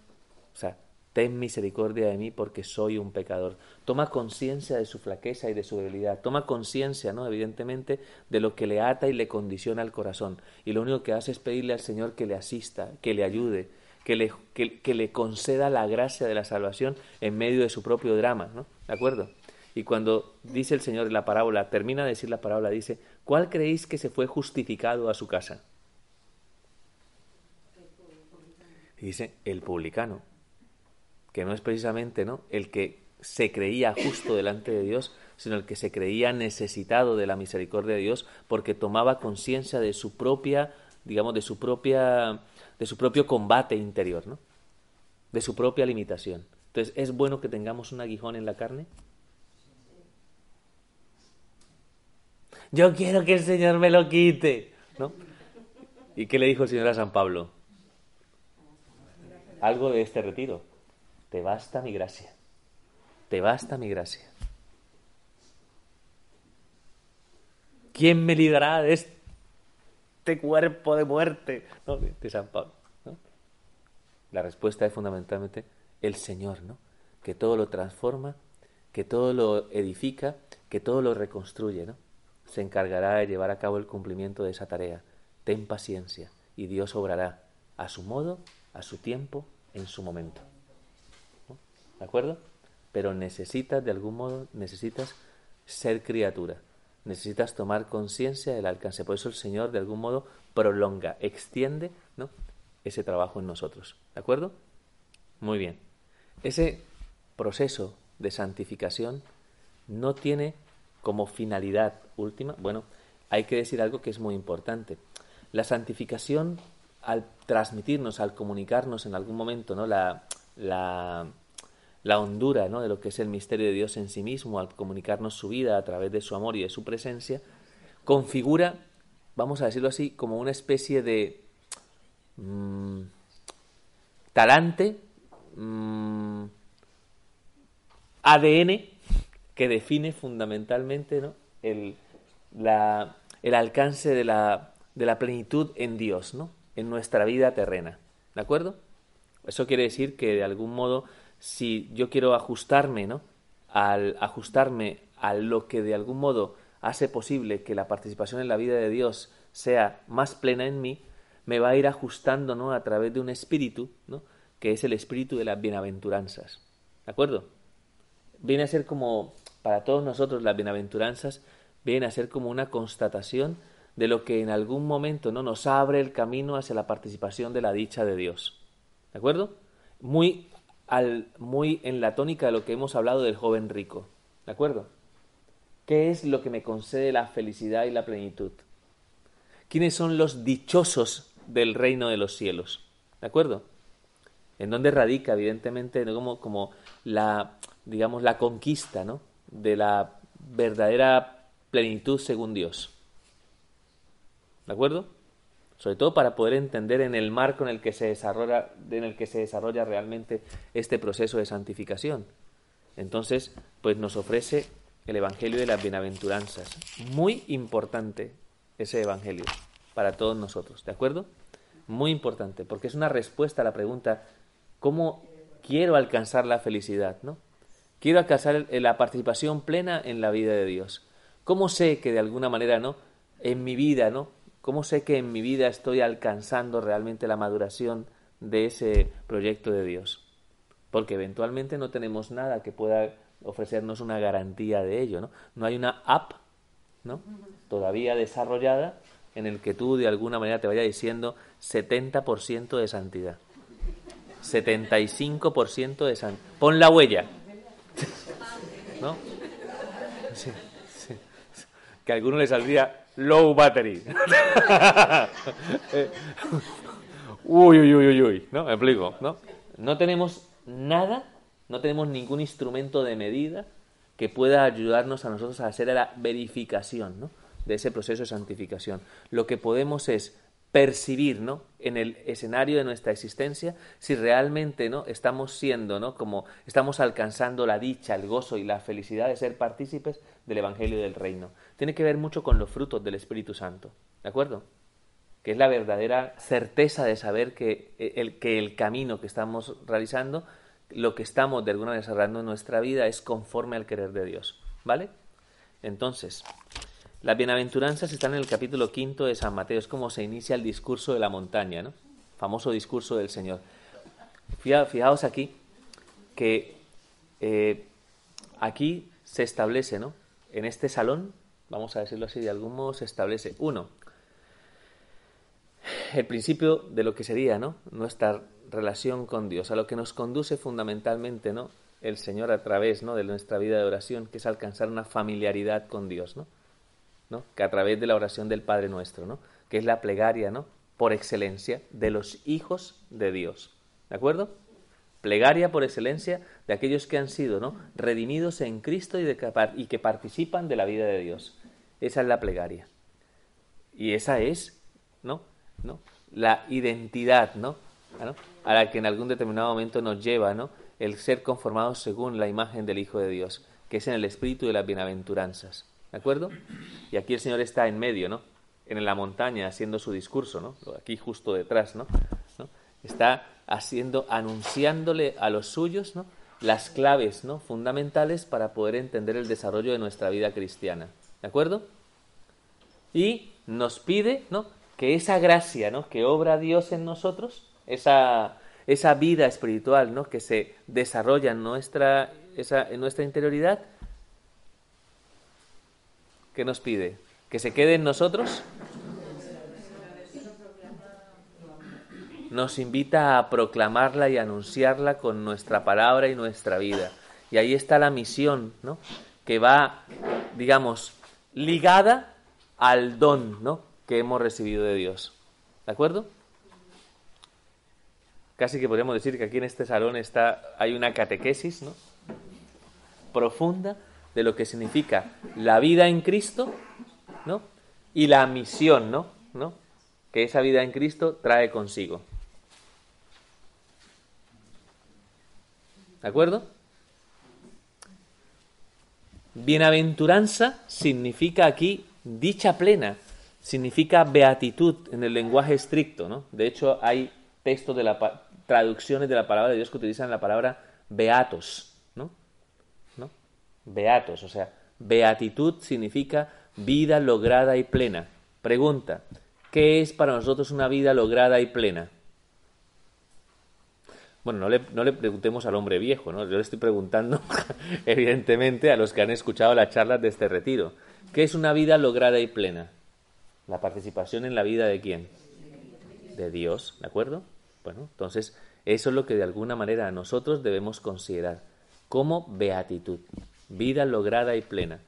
o sea, ten misericordia de mí porque soy un pecador. Toma conciencia de su flaqueza y de su debilidad. Toma conciencia, ¿no? Evidentemente, de lo que le ata y le condiciona el corazón. Y lo único que hace es pedirle al Señor que le asista, que le ayude, que le, que, le conceda la gracia de la salvación en medio de su propio drama, ¿no? ¿De acuerdo? Y cuando dice el Señor en la parábola, termina de decir la parábola, dice, ¿cuál creéis que se fue justificado a su casa? Y dice, el publicano que no es precisamente ¿no? el que se creía justo delante de Dios, sino el que se creía necesitado de la misericordia de Dios porque tomaba conciencia de su propia, digamos, de su propia, de su propio combate interior, ¿no? De su propia limitación. Entonces, ¿es bueno que tengamos un aguijón en la carne? Yo quiero que el Señor me lo quite, ¿no? ¿Y qué le dijo el Señor a San Pablo? Algo de este retiro. Te basta mi gracia. Te basta mi gracia. ¿quién me librará de este cuerpo de muerte? ¿No? De San Pablo. La respuesta es fundamentalmente el Señor, ¿no? Que todo lo transforma, que todo lo edifica, que todo lo reconstruye, ¿no? Se encargará de llevar a cabo el cumplimiento de esa tarea. Ten paciencia y Dios obrará a su modo, a su tiempo, en su momento. ¿De acuerdo? Pero necesitas, de algún modo, necesitas ser criatura. Necesitas tomar conciencia del alcance. Por eso el Señor, de algún modo, prolonga, extiende ese trabajo en nosotros. ¿De acuerdo? Muy bien. Ese proceso de santificación no tiene como finalidad última, bueno, hay que decir algo que es muy importante. La santificación, al transmitirnos, al comunicarnos en algún momento, ¿no? La, la, hondura ¿no? de lo que es el misterio de Dios en sí mismo, al comunicarnos su vida a través de su amor y de su presencia, configura, vamos a decirlo así, como una especie de mm, talante, mm, ADN que define fundamentalmente ¿no? el, la, el alcance de la, de la plenitud en Dios, ¿no? En nuestra vida terrena. ¿De acuerdo? Eso quiere decir que de algún modo, si yo quiero ajustarme, ¿no? Al ajustarme a lo que de algún modo hace posible que la participación en la vida de Dios sea más plena en mí, me va a ir ajustando ¿no? a través de un espíritu, ¿no? que es el espíritu de las bienaventuranzas. ¿De acuerdo? Viene a ser como, para todos nosotros, las bienaventuranzas, viene a ser como una constatación de lo que en algún momento no nos abre el camino hacia la participación de la dicha de Dios. ¿De acuerdo? Muy, al, muy en la tónica de lo que hemos hablado del joven rico. ¿De acuerdo? ¿Qué es lo que me concede la felicidad y la plenitud? ¿Quiénes son los dichosos del reino de los cielos? ¿De acuerdo? En dónde radica, evidentemente, como, como la, digamos, la conquista ¿no? de la verdadera plenitud según Dios. ¿De acuerdo? Sobre todo para poder entender en el marco en el que se desarrolla, en el que se desarrolla realmente este proceso de santificación. Entonces, pues nos ofrece el Evangelio de las Bienaventuranzas. Muy importante ese Evangelio para todos nosotros, ¿de acuerdo? Muy importante, porque es una respuesta a la pregunta, ¿cómo quiero alcanzar la felicidad? ¿no? Quiero alcanzar la participación plena en la vida de Dios. ¿Cómo sé que de alguna manera, ¿no? En mi vida, ¿no? ¿Cómo sé que en mi vida estoy alcanzando realmente la maduración de ese proyecto de Dios? Porque eventualmente no tenemos nada que pueda ofrecernos una garantía de ello, ¿no? No hay una app, ¿no? Todavía desarrollada en el que tú de alguna manera te vaya diciendo 70% de santidad. 75% de santidad. Pon la huella. ¿No? Sí, sí. Que a alguno le saldría low battery. uy, uy, uy, uy, uy. ¿No? Me explico, ¿no? No tenemos nada, no tenemos ningún instrumento de medida que pueda ayudarnos a nosotros a hacer la verificación, ¿no? de ese proceso de santificación. Lo que podemos es percibir, ¿no? En el escenario de nuestra existencia, si realmente, ¿no? Estamos siendo, ¿no? Como estamos alcanzando la dicha, el gozo y la felicidad de ser partícipes del Evangelio del Reino. Tiene que ver mucho con los frutos del Espíritu Santo, ¿de acuerdo? Que es la verdadera certeza de saber que el, que el camino que estamos realizando, lo que estamos de alguna manera desarrollando en nuestra vida es conforme al querer de Dios, ¿vale? Entonces, las bienaventuranzas están en el capítulo quinto de San Mateo, es como se inicia el discurso de la montaña, ¿no? Famoso discurso del Señor. Fijaos aquí que eh, aquí se establece, ¿no? En este salón, vamos a decirlo así, de algún modo se establece, uno, el principio de lo que sería, ¿no? Nuestra relación con Dios, a lo que nos conduce fundamentalmente, ¿no? El Señor a través, ¿no? De nuestra vida de oración, que es alcanzar una familiaridad con Dios, ¿no? Que a través de la oración del Padre Nuestro, ¿no? que es la plegaria ¿no? por excelencia de los hijos de Dios. ¿De acuerdo? Plegaria por excelencia de aquellos que han sido ¿no? redimidos en Cristo y, que participan de la vida de Dios. Esa es la plegaria. Y esa es ¿no? ¿no? la identidad ¿no? ¿no? a la que en algún determinado momento nos lleva ¿no? el ser conformados según la imagen del Hijo de Dios, que es en el espíritu de las bienaventuranzas. ¿De acuerdo? Y aquí el Señor está en medio, ¿no? En la montaña haciendo su discurso, ¿no? Aquí justo detrás, ¿no? Está haciendo, anunciándole a los suyos, ¿no? Las claves, ¿no? Fundamentales para poder entender el desarrollo de nuestra vida cristiana. ¿De acuerdo? Y nos pide, ¿no? Que esa gracia, ¿no? Que obra Dios en nosotros, esa, esa vida espiritual, ¿no? Que se desarrolla nuestra, esa, en nuestra interioridad, ¿Qué nos pide? ¿Que se quede en nosotros? Nos invita a proclamarla y anunciarla con nuestra palabra y nuestra vida. Y ahí está la misión, ¿no? Que va, digamos, ligada al don, ¿no? Que hemos recibido de Dios. ¿De acuerdo? Casi que podríamos decir que aquí en este salón está, hay una catequesis, ¿no? Profunda de lo que significa la vida en Cristo, ¿no? Y la misión, ¿no? ¿no? Que esa vida en Cristo trae consigo. ¿De acuerdo? Bienaventuranza significa aquí dicha plena, significa beatitud en el lenguaje estricto, ¿no? De hecho, hay textos de la traducciones de la palabra de Dios que utilizan la palabra beatos, beatos, o sea, beatitud significa vida lograda y plena. Pregunta, ¿qué es para nosotros una vida lograda y plena? Bueno, no le, no le preguntemos al hombre viejo, ¿no? Yo le estoy preguntando, evidentemente, a los que han escuchado las charlas de este retiro. ¿Qué es una vida lograda y plena? La participación en la vida de quién? De Dios, ¿de acuerdo? Bueno, entonces, eso es lo que de alguna manera nosotros debemos considerar como beatitud vida lograda y plena.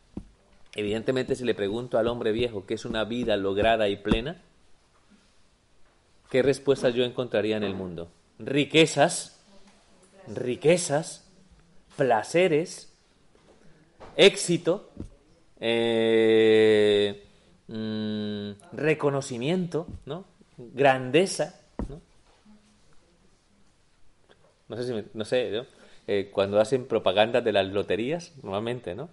Evidentemente, si le pregunto al hombre viejo qué es una vida lograda y plena, ¿qué respuestas yo encontraría en el mundo? Riquezas, riquezas, placeres, éxito, eh, mm, reconocimiento, ¿no? grandeza. ¿no? No sé si no sé. Eh, cuando hacen propaganda de las loterías, normalmente, ¿no?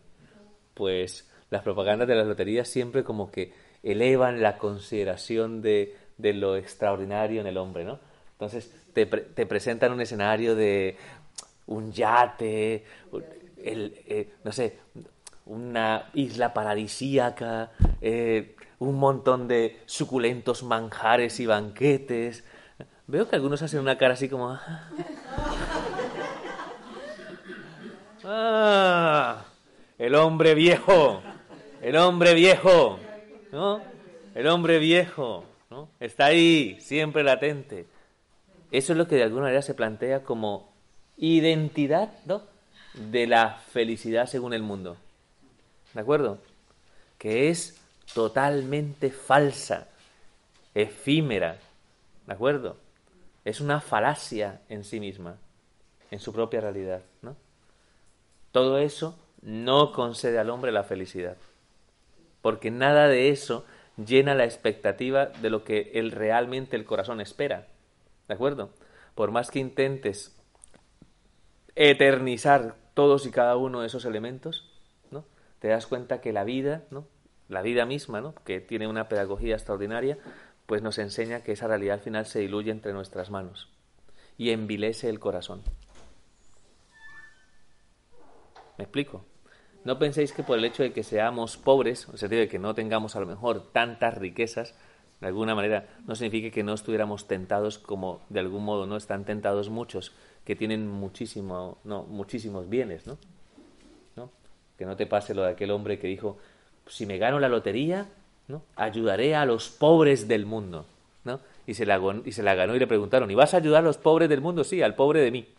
Pues las propagandas de las loterías siempre como que elevan la consideración de, de lo extraordinario en el hombre, ¿no? Entonces te, te presentan un escenario de un yate, el, eh, no sé, una isla paradisíaca, eh, un montón de suculentos manjares y banquetes. Veo que algunos hacen una cara así como... Ah, el hombre viejo, el hombre viejo, ¿no? El hombre viejo, ¿no? Está ahí, siempre latente. Eso es lo que de alguna manera se plantea como identidad, ¿no? De la felicidad según el mundo. ¿De acuerdo? Que es totalmente falsa, efímera. ¿De acuerdo? Es una falacia en sí misma, en su propia realidad, ¿no? Todo eso no concede al hombre la felicidad, porque nada de eso llena la expectativa de lo que él realmente el corazón espera. ¿De acuerdo? Por más que intentes eternizar todos y cada uno de esos elementos, ¿no? Te das cuenta que la vida, ¿no? La vida misma, ¿no? Que tiene una pedagogía extraordinaria, pues nos enseña que esa realidad al final se diluye entre nuestras manos y envilece el corazón. ¿Me explico? No penséis que por el hecho de que seamos pobres, el sentido de que no tengamos a lo mejor tantas riquezas, de alguna manera no signifique que no estuviéramos tentados como de algún modo no están tentados muchos que tienen muchísimo, no, muchísimos bienes, ¿no? ¿no? Que no te pase lo de aquel hombre que dijo, si me gano la lotería, ¿no? ayudaré a los pobres del mundo, ¿no? Y se, la, y se la ganó y le preguntaron, ¿y vas a ayudar a los pobres del mundo? Sí, al pobre de mí.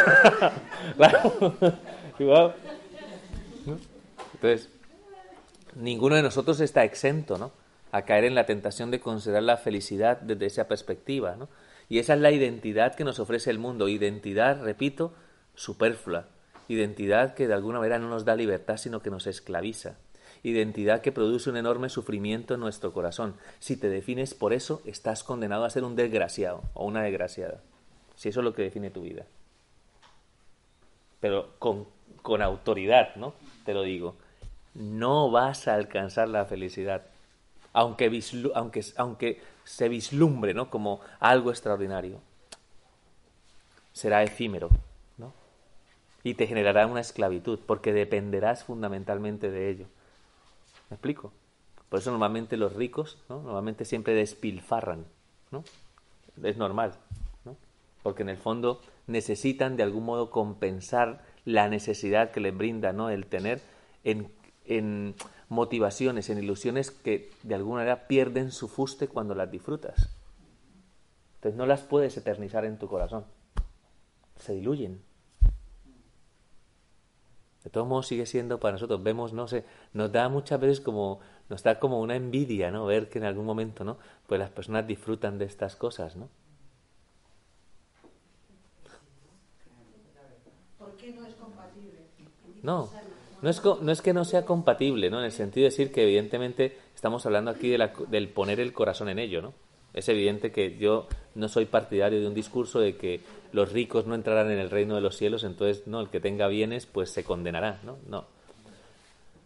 Entonces, ninguno de nosotros está exento, ¿no? A caer en la tentación de considerar la felicidad desde esa perspectiva, ¿no? Y esa es la identidad que nos ofrece el mundo. Identidad, repito, superflua. Identidad que de alguna manera no nos da libertad, sino que nos esclaviza. Identidad que produce un enorme sufrimiento en nuestro corazón. Si te defines por eso, estás condenado a ser un desgraciado o una desgraciada. Si eso es lo que define tu vida pero con, con autoridad, ¿no? Te lo digo. no vas a alcanzar la felicidad. Aunque, aunque, aunque se vislumbre ¿no? como algo extraordinario. Será efímero, ¿no? Y te generará una esclavitud, porque dependerás fundamentalmente de ello. ¿Me explico? Por eso normalmente los ricos, ¿no? Normalmente siempre despilfarran, ¿no? Es normal, ¿no? Porque en el fondo necesitan de algún modo compensar la necesidad que les brinda, ¿no? El tener en, en motivaciones, en ilusiones que de alguna manera pierden su fuste cuando las disfrutas. Entonces no las puedes eternizar en tu corazón. Se diluyen. De todos modos sigue siendo para nosotros, vemos, no sé, nos da muchas veces como, nos da como una envidia, ¿no? Ver que en algún momento, ¿no? Pues las personas disfrutan de estas cosas, ¿no? ¿Por qué no es compatible? No, no es, no es que no sea compatible, ¿no? En el sentido de decir que evidentemente estamos hablando aquí de la, del poner el corazón en ello, ¿no? Es evidente que yo no soy partidario de un discurso de que los ricos no entrarán en el reino de los cielos, entonces, no, el que tenga bienes, pues se condenará, ¿no? No.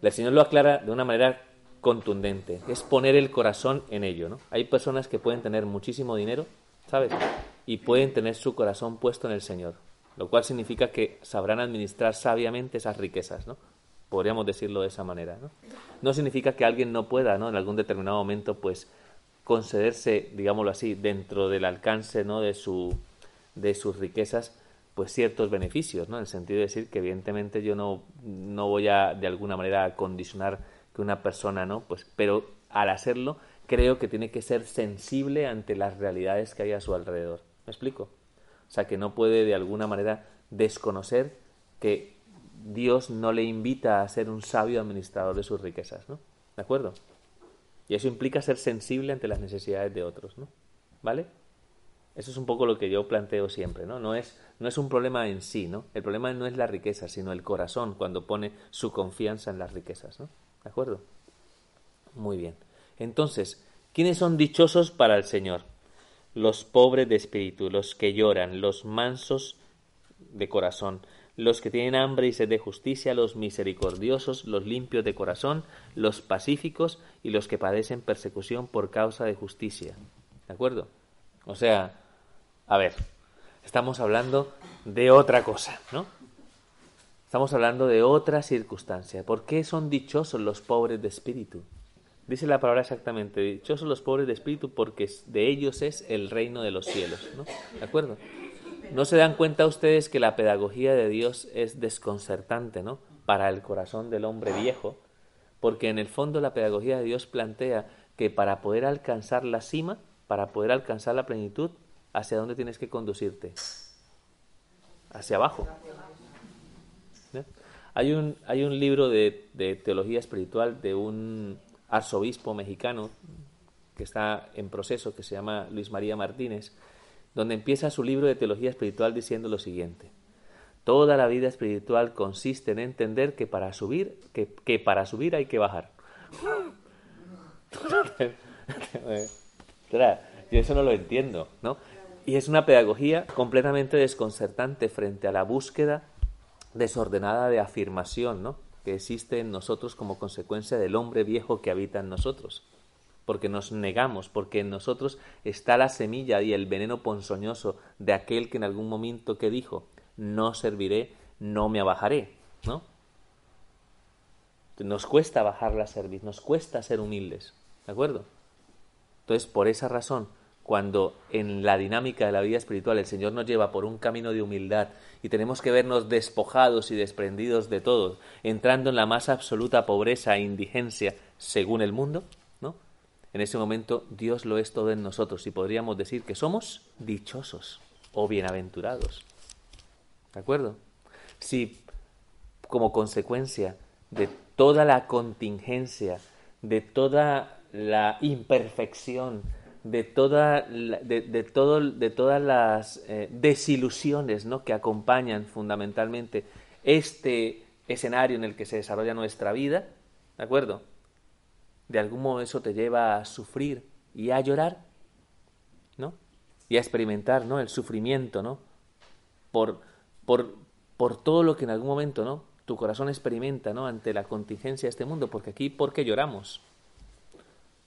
El Señor lo aclara de una manera contundente, es poner el corazón en ello, ¿no? Hay personas que pueden tener muchísimo dinero, ¿sabes? Y pueden tener su corazón puesto en el Señor, lo cual significa que sabrán administrar sabiamente esas riquezas, ¿no? podríamos decirlo de esa manera. ¿no? no significa que alguien no pueda, ¿no? en algún determinado momento, pues concederse, digámoslo así, dentro del alcance ¿no? de, su, de sus riquezas, pues ciertos beneficios, ¿no? En el sentido de decir que evidentemente yo no, no voy a de alguna manera condicionar que una persona, ¿no? Pues, pero al hacerlo creo que tiene que ser sensible ante las realidades que hay a su alrededor. ¿Me explico? Sea, que no puede de alguna manera desconocer que Dios no le invita a ser un sabio administrador de sus riquezas, ¿no? ¿De acuerdo? Y eso implica ser sensible ante las necesidades de otros, ¿no? ¿Vale? Eso es un poco lo que yo planteo siempre, ¿no? No es, no es un problema en sí, ¿no? El problema no es la riqueza, sino el corazón cuando pone su confianza en las riquezas, ¿no? ¿De acuerdo? Muy bien. Entonces, ¿quiénes son dichosos para el Señor? Los pobres de espíritu, los que lloran, los mansos de corazón, los que tienen hambre y sed de justicia, los misericordiosos, los limpios de corazón, los pacíficos y los que padecen persecución por causa de justicia. ¿De acuerdo? O sea, a ver, estamos hablando de otra cosa, ¿no? Estamos hablando de otra circunstancia. ¿Por qué son dichosos los pobres de espíritu? Dice la palabra exactamente, dichosos los pobres de espíritu porque de ellos es el reino de los cielos, ¿no? ¿De acuerdo? ¿No se dan cuenta ustedes que la pedagogía de Dios es desconcertante, ¿no? Para el corazón del hombre viejo, porque en el fondo la pedagogía de Dios plantea que para poder alcanzar la cima, para poder alcanzar la plenitud, ¿hacia dónde tienes que conducirte? Hacia abajo. Hay, un, hay un libro de, de teología espiritual de un arzobispo mexicano que está en proceso, que se llama Luis María Martínez, donde empieza su libro de teología espiritual diciendo lo siguiente. Toda la vida espiritual consiste en entender que para subir, que, para subir hay que bajar. Yo eso no lo entiendo, ¿no? Y es una pedagogía completamente desconcertante frente a la búsqueda desordenada de afirmación, ¿no? Que existe en nosotros como consecuencia del hombre viejo que habita en nosotros porque nos negamos, porque en nosotros está la semilla y el veneno ponzoñoso de aquel que en algún momento que dijo, no serviré, no me abajaré, ¿no? Nos cuesta bajar la cerviz, nos cuesta ser humildes, ¿de acuerdo? Entonces, por esa razón, cuando en la dinámica de la vida espiritual el Señor nos lleva por un camino de humildad y tenemos que vernos despojados y desprendidos de todo, entrando en la más absoluta pobreza e indigencia según el mundo, en ese momento Dios lo es todo en nosotros y podríamos decir que somos dichosos o bienaventurados. ¿De acuerdo? Si como consecuencia de toda la contingencia, de toda la imperfección, de, toda de, todo, de todas las eh, desilusiones ¿no? que acompañan fundamentalmente este escenario en el que se desarrolla nuestra vida, ¿de acuerdo? de algún modo eso te lleva a sufrir y a llorar, ¿no? Y a experimentar, ¿no? El sufrimiento, ¿no? Por, por, por todo lo que en algún momento, ¿no? tu corazón experimenta ¿no? ante la contingencia de este mundo, porque aquí, ¿por qué lloramos?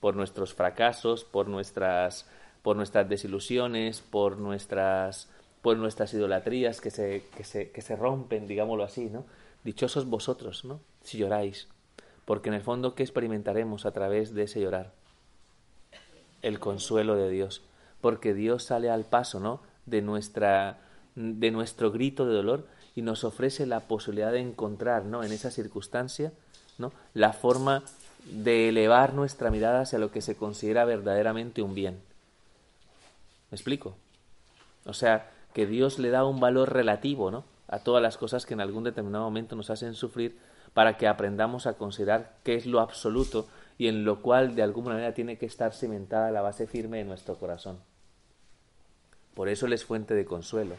Por nuestros fracasos, por nuestras, por nuestras desilusiones, por nuestras, por nuestras idolatrías que se, que, se, que se rompen, digámoslo así, ¿no? Dichosos vosotros, ¿no? Si lloráis, porque en el fondo, ¿qué experimentaremos a través de ese llorar? El consuelo de Dios, porque Dios sale al paso, ¿no? De, nuestra, de nuestro grito de dolor y nos ofrece la posibilidad de encontrar, ¿no? En esa circunstancia, ¿no? La forma de elevar nuestra mirada hacia lo que se considera verdaderamente un bien. ¿Me explico? O sea, que Dios le da un valor relativo, ¿no? A todas las cosas que en algún determinado momento nos hacen sufrir para que aprendamos a considerar qué es lo absoluto y en lo cual de alguna manera tiene que estar cimentada la base firme de nuestro corazón. Por eso Él es fuente de consuelo.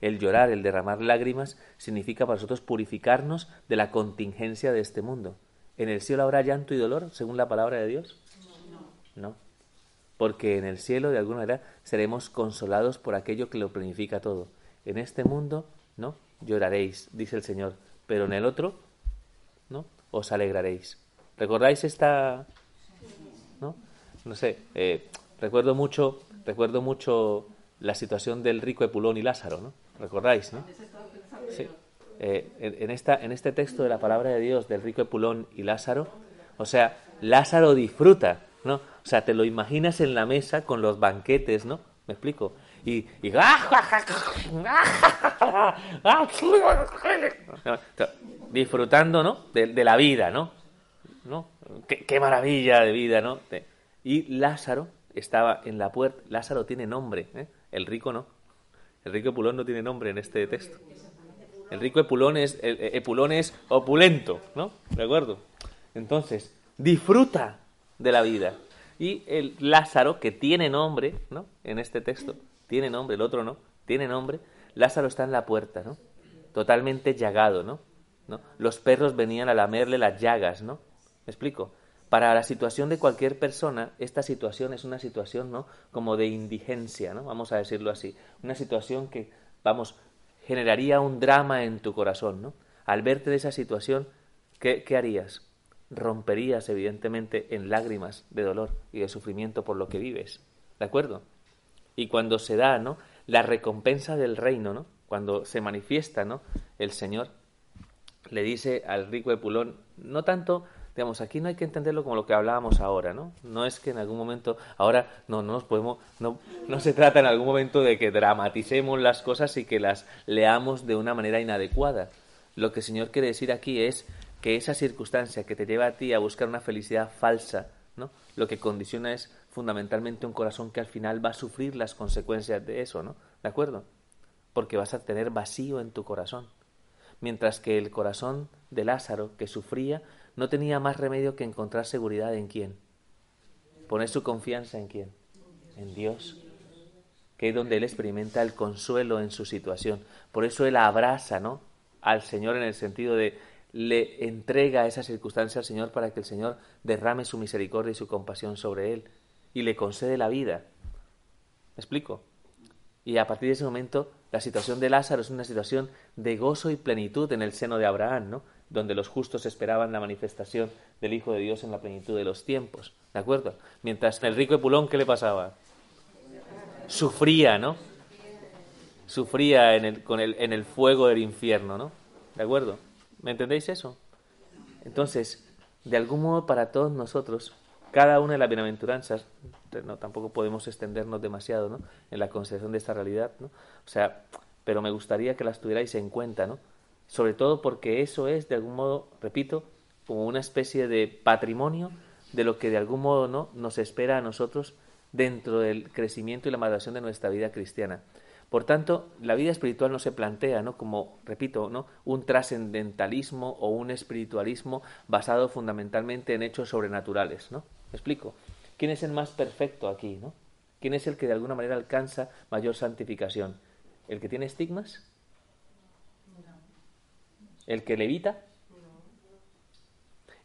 El llorar, el derramar lágrimas, significa para nosotros purificarnos de la contingencia de este mundo. ¿En el cielo habrá llanto y dolor, según la palabra de Dios? No. Porque en el cielo, de alguna manera, seremos consolados por aquello que lo planifica todo. En este mundo, ¿no? Lloraréis, dice el Señor, pero en el otro, ¿no? Os alegraréis. ¿Recordáis esta? ¿No? No sé, eh, recuerdo mucho, recuerdo mucho la situación del rico Epulón y Lázaro, ¿no? ¿Recordáis, no? Sí. Eh, en, esta, en este texto de la palabra de Dios del rico Epulón y Lázaro, o sea, Lázaro disfruta, ¿no? O sea, te lo imaginas en la mesa con los banquetes, ¿no? ¿Me explico? Y, y disfrutando, ¿no? De, la vida, ¿no? ¿No? Qué, maravilla de vida, ¿no? Y Lázaro estaba en la puerta. Lázaro tiene nombre, ¿eh? El rico no. El rico Epulón no tiene nombre en este texto. El rico Epulón es, opulento, ¿no? ¿De acuerdo? Entonces, disfruta de la vida. Y el Lázaro, que tiene nombre, ¿no? En este texto, tiene nombre, el otro no, tiene nombre. Lázaro está en la puerta, ¿no? Totalmente llagado. ¿no? Los perros venían a lamerle las llagas, ¿no? ¿Me explico? Para la situación de cualquier persona, esta situación es una situación, ¿no? Como de indigencia, ¿no? Vamos a decirlo así. Una situación que, vamos, generaría un drama en tu corazón, ¿no? Al verte de esa situación, ¿qué, qué harías? Romperías, evidentemente, en lágrimas de dolor y de sufrimiento por lo que vives. ¿De acuerdo? Y cuando se da, ¿no? La recompensa del reino, ¿no? Cuando se manifiesta, ¿no? El Señor le dice al rico de Pulón, no tanto Digamos, aquí no hay que entenderlo como lo que hablábamos ahora, ¿no? No es que en algún momento, ahora no, no nos podemos, no, no se trata en algún momento de que dramaticemos las cosas y que las leamos de una manera inadecuada. Lo que el Señor quiere decir aquí es que esa circunstancia que te lleva a ti a buscar una felicidad falsa, ¿no? Lo que condiciona es fundamentalmente un corazón que al final va a sufrir las consecuencias de eso, ¿no? ¿De acuerdo? Porque vas a tener vacío en tu corazón. Mientras que el corazón de Lázaro, que sufría, no tenía más remedio que encontrar seguridad en quién. Poner su confianza en quién. En Dios. Que es donde él experimenta el consuelo en su situación. Por eso él abraza, ¿no? Al Señor en el sentido de le entrega esa circunstancia al Señor para que el Señor derrame su misericordia y su compasión sobre él y le concede la vida. ¿Me explico? Y a partir de ese momento, la situación de Lázaro es una situación de gozo y plenitud en el seno de Abraham, ¿no? Donde los justos esperaban la manifestación del Hijo de Dios en la plenitud de los tiempos. ¿De acuerdo? Mientras el rico Epulón, ¿qué le pasaba? Sufría, ¿no? Sufría en el, con el, en el fuego del infierno, ¿no? ¿De acuerdo? ¿Me entendéis eso? Entonces, de algún modo para todos nosotros, cada una de las bienaventuranzas, no, tampoco podemos extendernos demasiado, ¿no? En la consideración de esta realidad, ¿no? O sea, pero me gustaría que las tuvierais en cuenta, ¿no? Sobre todo porque eso es, de algún modo, repito, como una especie de patrimonio de lo que de algún modo no nos espera a nosotros dentro del crecimiento y la maduración de nuestra vida cristiana. Por tanto, la vida espiritual no se plantea, ¿no? como repito, ¿no? un trascendentalismo o un espiritualismo basado fundamentalmente en hechos sobrenaturales, ¿no? ¿Me explico? ¿Quién es el más perfecto aquí, no? ¿Quién es el que de alguna manera alcanza mayor santificación? ¿El que tiene estigmas? ¿El que levita?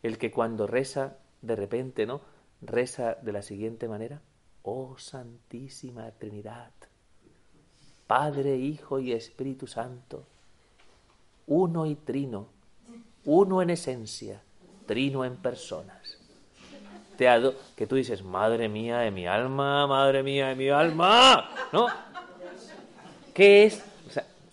El que cuando reza, de repente, ¿no? Reza de la siguiente manera. Oh Santísima Trinidad, Padre, Hijo y Espíritu Santo, uno y trino, uno en esencia, trino en personas. Te que tú dices, madre mía de mi alma, madre mía de mi alma, ¿no? ¿Qué es,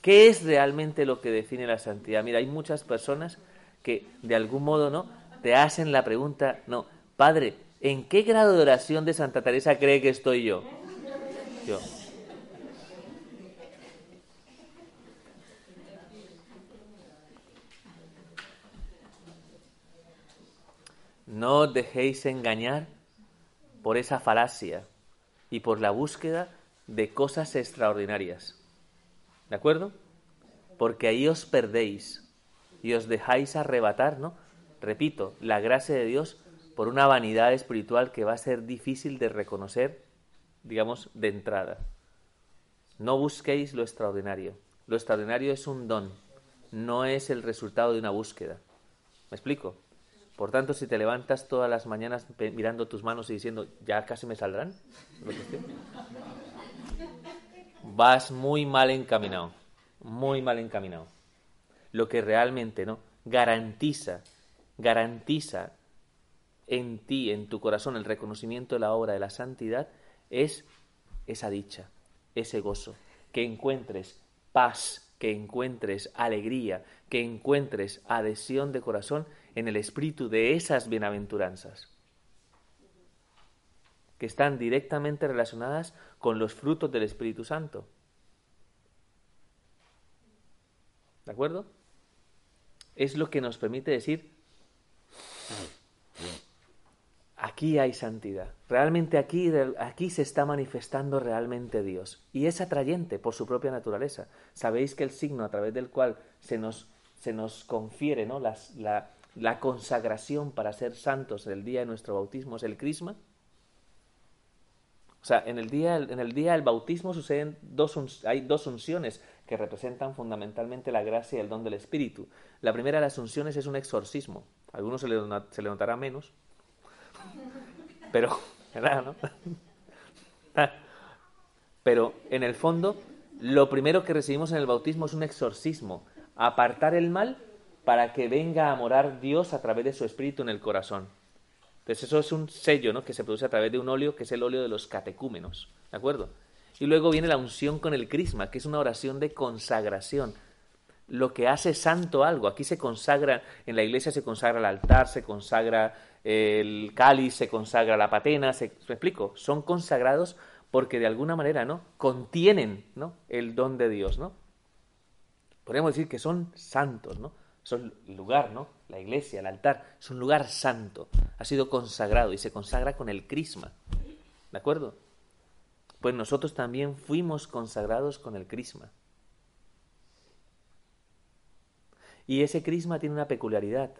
¿qué es realmente lo que define la santidad? Mira, hay muchas personas que de algún modo, ¿no? Te hacen la pregunta, no, Padre, ¿en qué grado de oración de Santa Teresa cree que estoy yo? Yo. No dejéis engañar por esa falacia y por la búsqueda de cosas extraordinarias. ¿De acuerdo? Porque ahí os perdéis y os dejáis arrebatar, ¿no? Repito, la gracia de Dios por una vanidad espiritual que va a ser difícil de reconocer, digamos, de entrada. No busquéis lo extraordinario. Lo extraordinario es un don, no es el resultado de una búsqueda. ¿Me explico? Por tanto, si te levantas todas las mañanas mirando tus manos y diciendo, ya casi me saldrán, vas muy mal encaminado, muy mal encaminado. Lo que realmente no garantiza, garantiza en ti, en tu corazón, el reconocimiento de la obra de la santidad es esa dicha, ese gozo, que encuentres paz, que encuentres alegría, que encuentres adhesión de corazón en el espíritu de esas bienaventuranzas, que están directamente relacionadas con los frutos del Espíritu Santo. ¿De acuerdo? Es lo que nos permite decir, aquí hay santidad. Realmente aquí, aquí se está manifestando realmente Dios. Y es atrayente por su propia naturaleza. Sabéis que el signo a través del cual se nos, se nos confiere ¿no? Las, la, la consagración para ser santos el día de nuestro bautismo es el crisma. O sea, en el día, en el día del bautismo suceden dos, hay dos unciones que representan fundamentalmente la gracia y el don del Espíritu. La primera de las unciones es un exorcismo. A algunos se le, se le notará menos, pero, ¿verdad, Pero en el fondo, lo primero que recibimos en el bautismo es un exorcismo, apartar el mal para que venga a morar Dios a través de su espíritu en el corazón. Entonces eso es un sello ¿no? que se produce a través de un óleo que es el óleo de los catecúmenos. ¿De acuerdo? Y luego viene la unción con el crisma, que es una oración de consagración. Lo que hace santo algo. Aquí se consagra, en la iglesia se consagra el altar, se consagra el cáliz, se consagra la patena, se, ¿me explico? Son consagrados porque de alguna manera, ¿no? Contienen, ¿no? El don de Dios, ¿no? Podríamos decir que son santos, ¿no? Son el lugar, ¿no? La iglesia, el altar, es un lugar santo. Ha sido consagrado y se consagra con el crisma. ¿De acuerdo? Pues nosotros también fuimos consagrados con el crisma. Y ese crisma tiene una peculiaridad.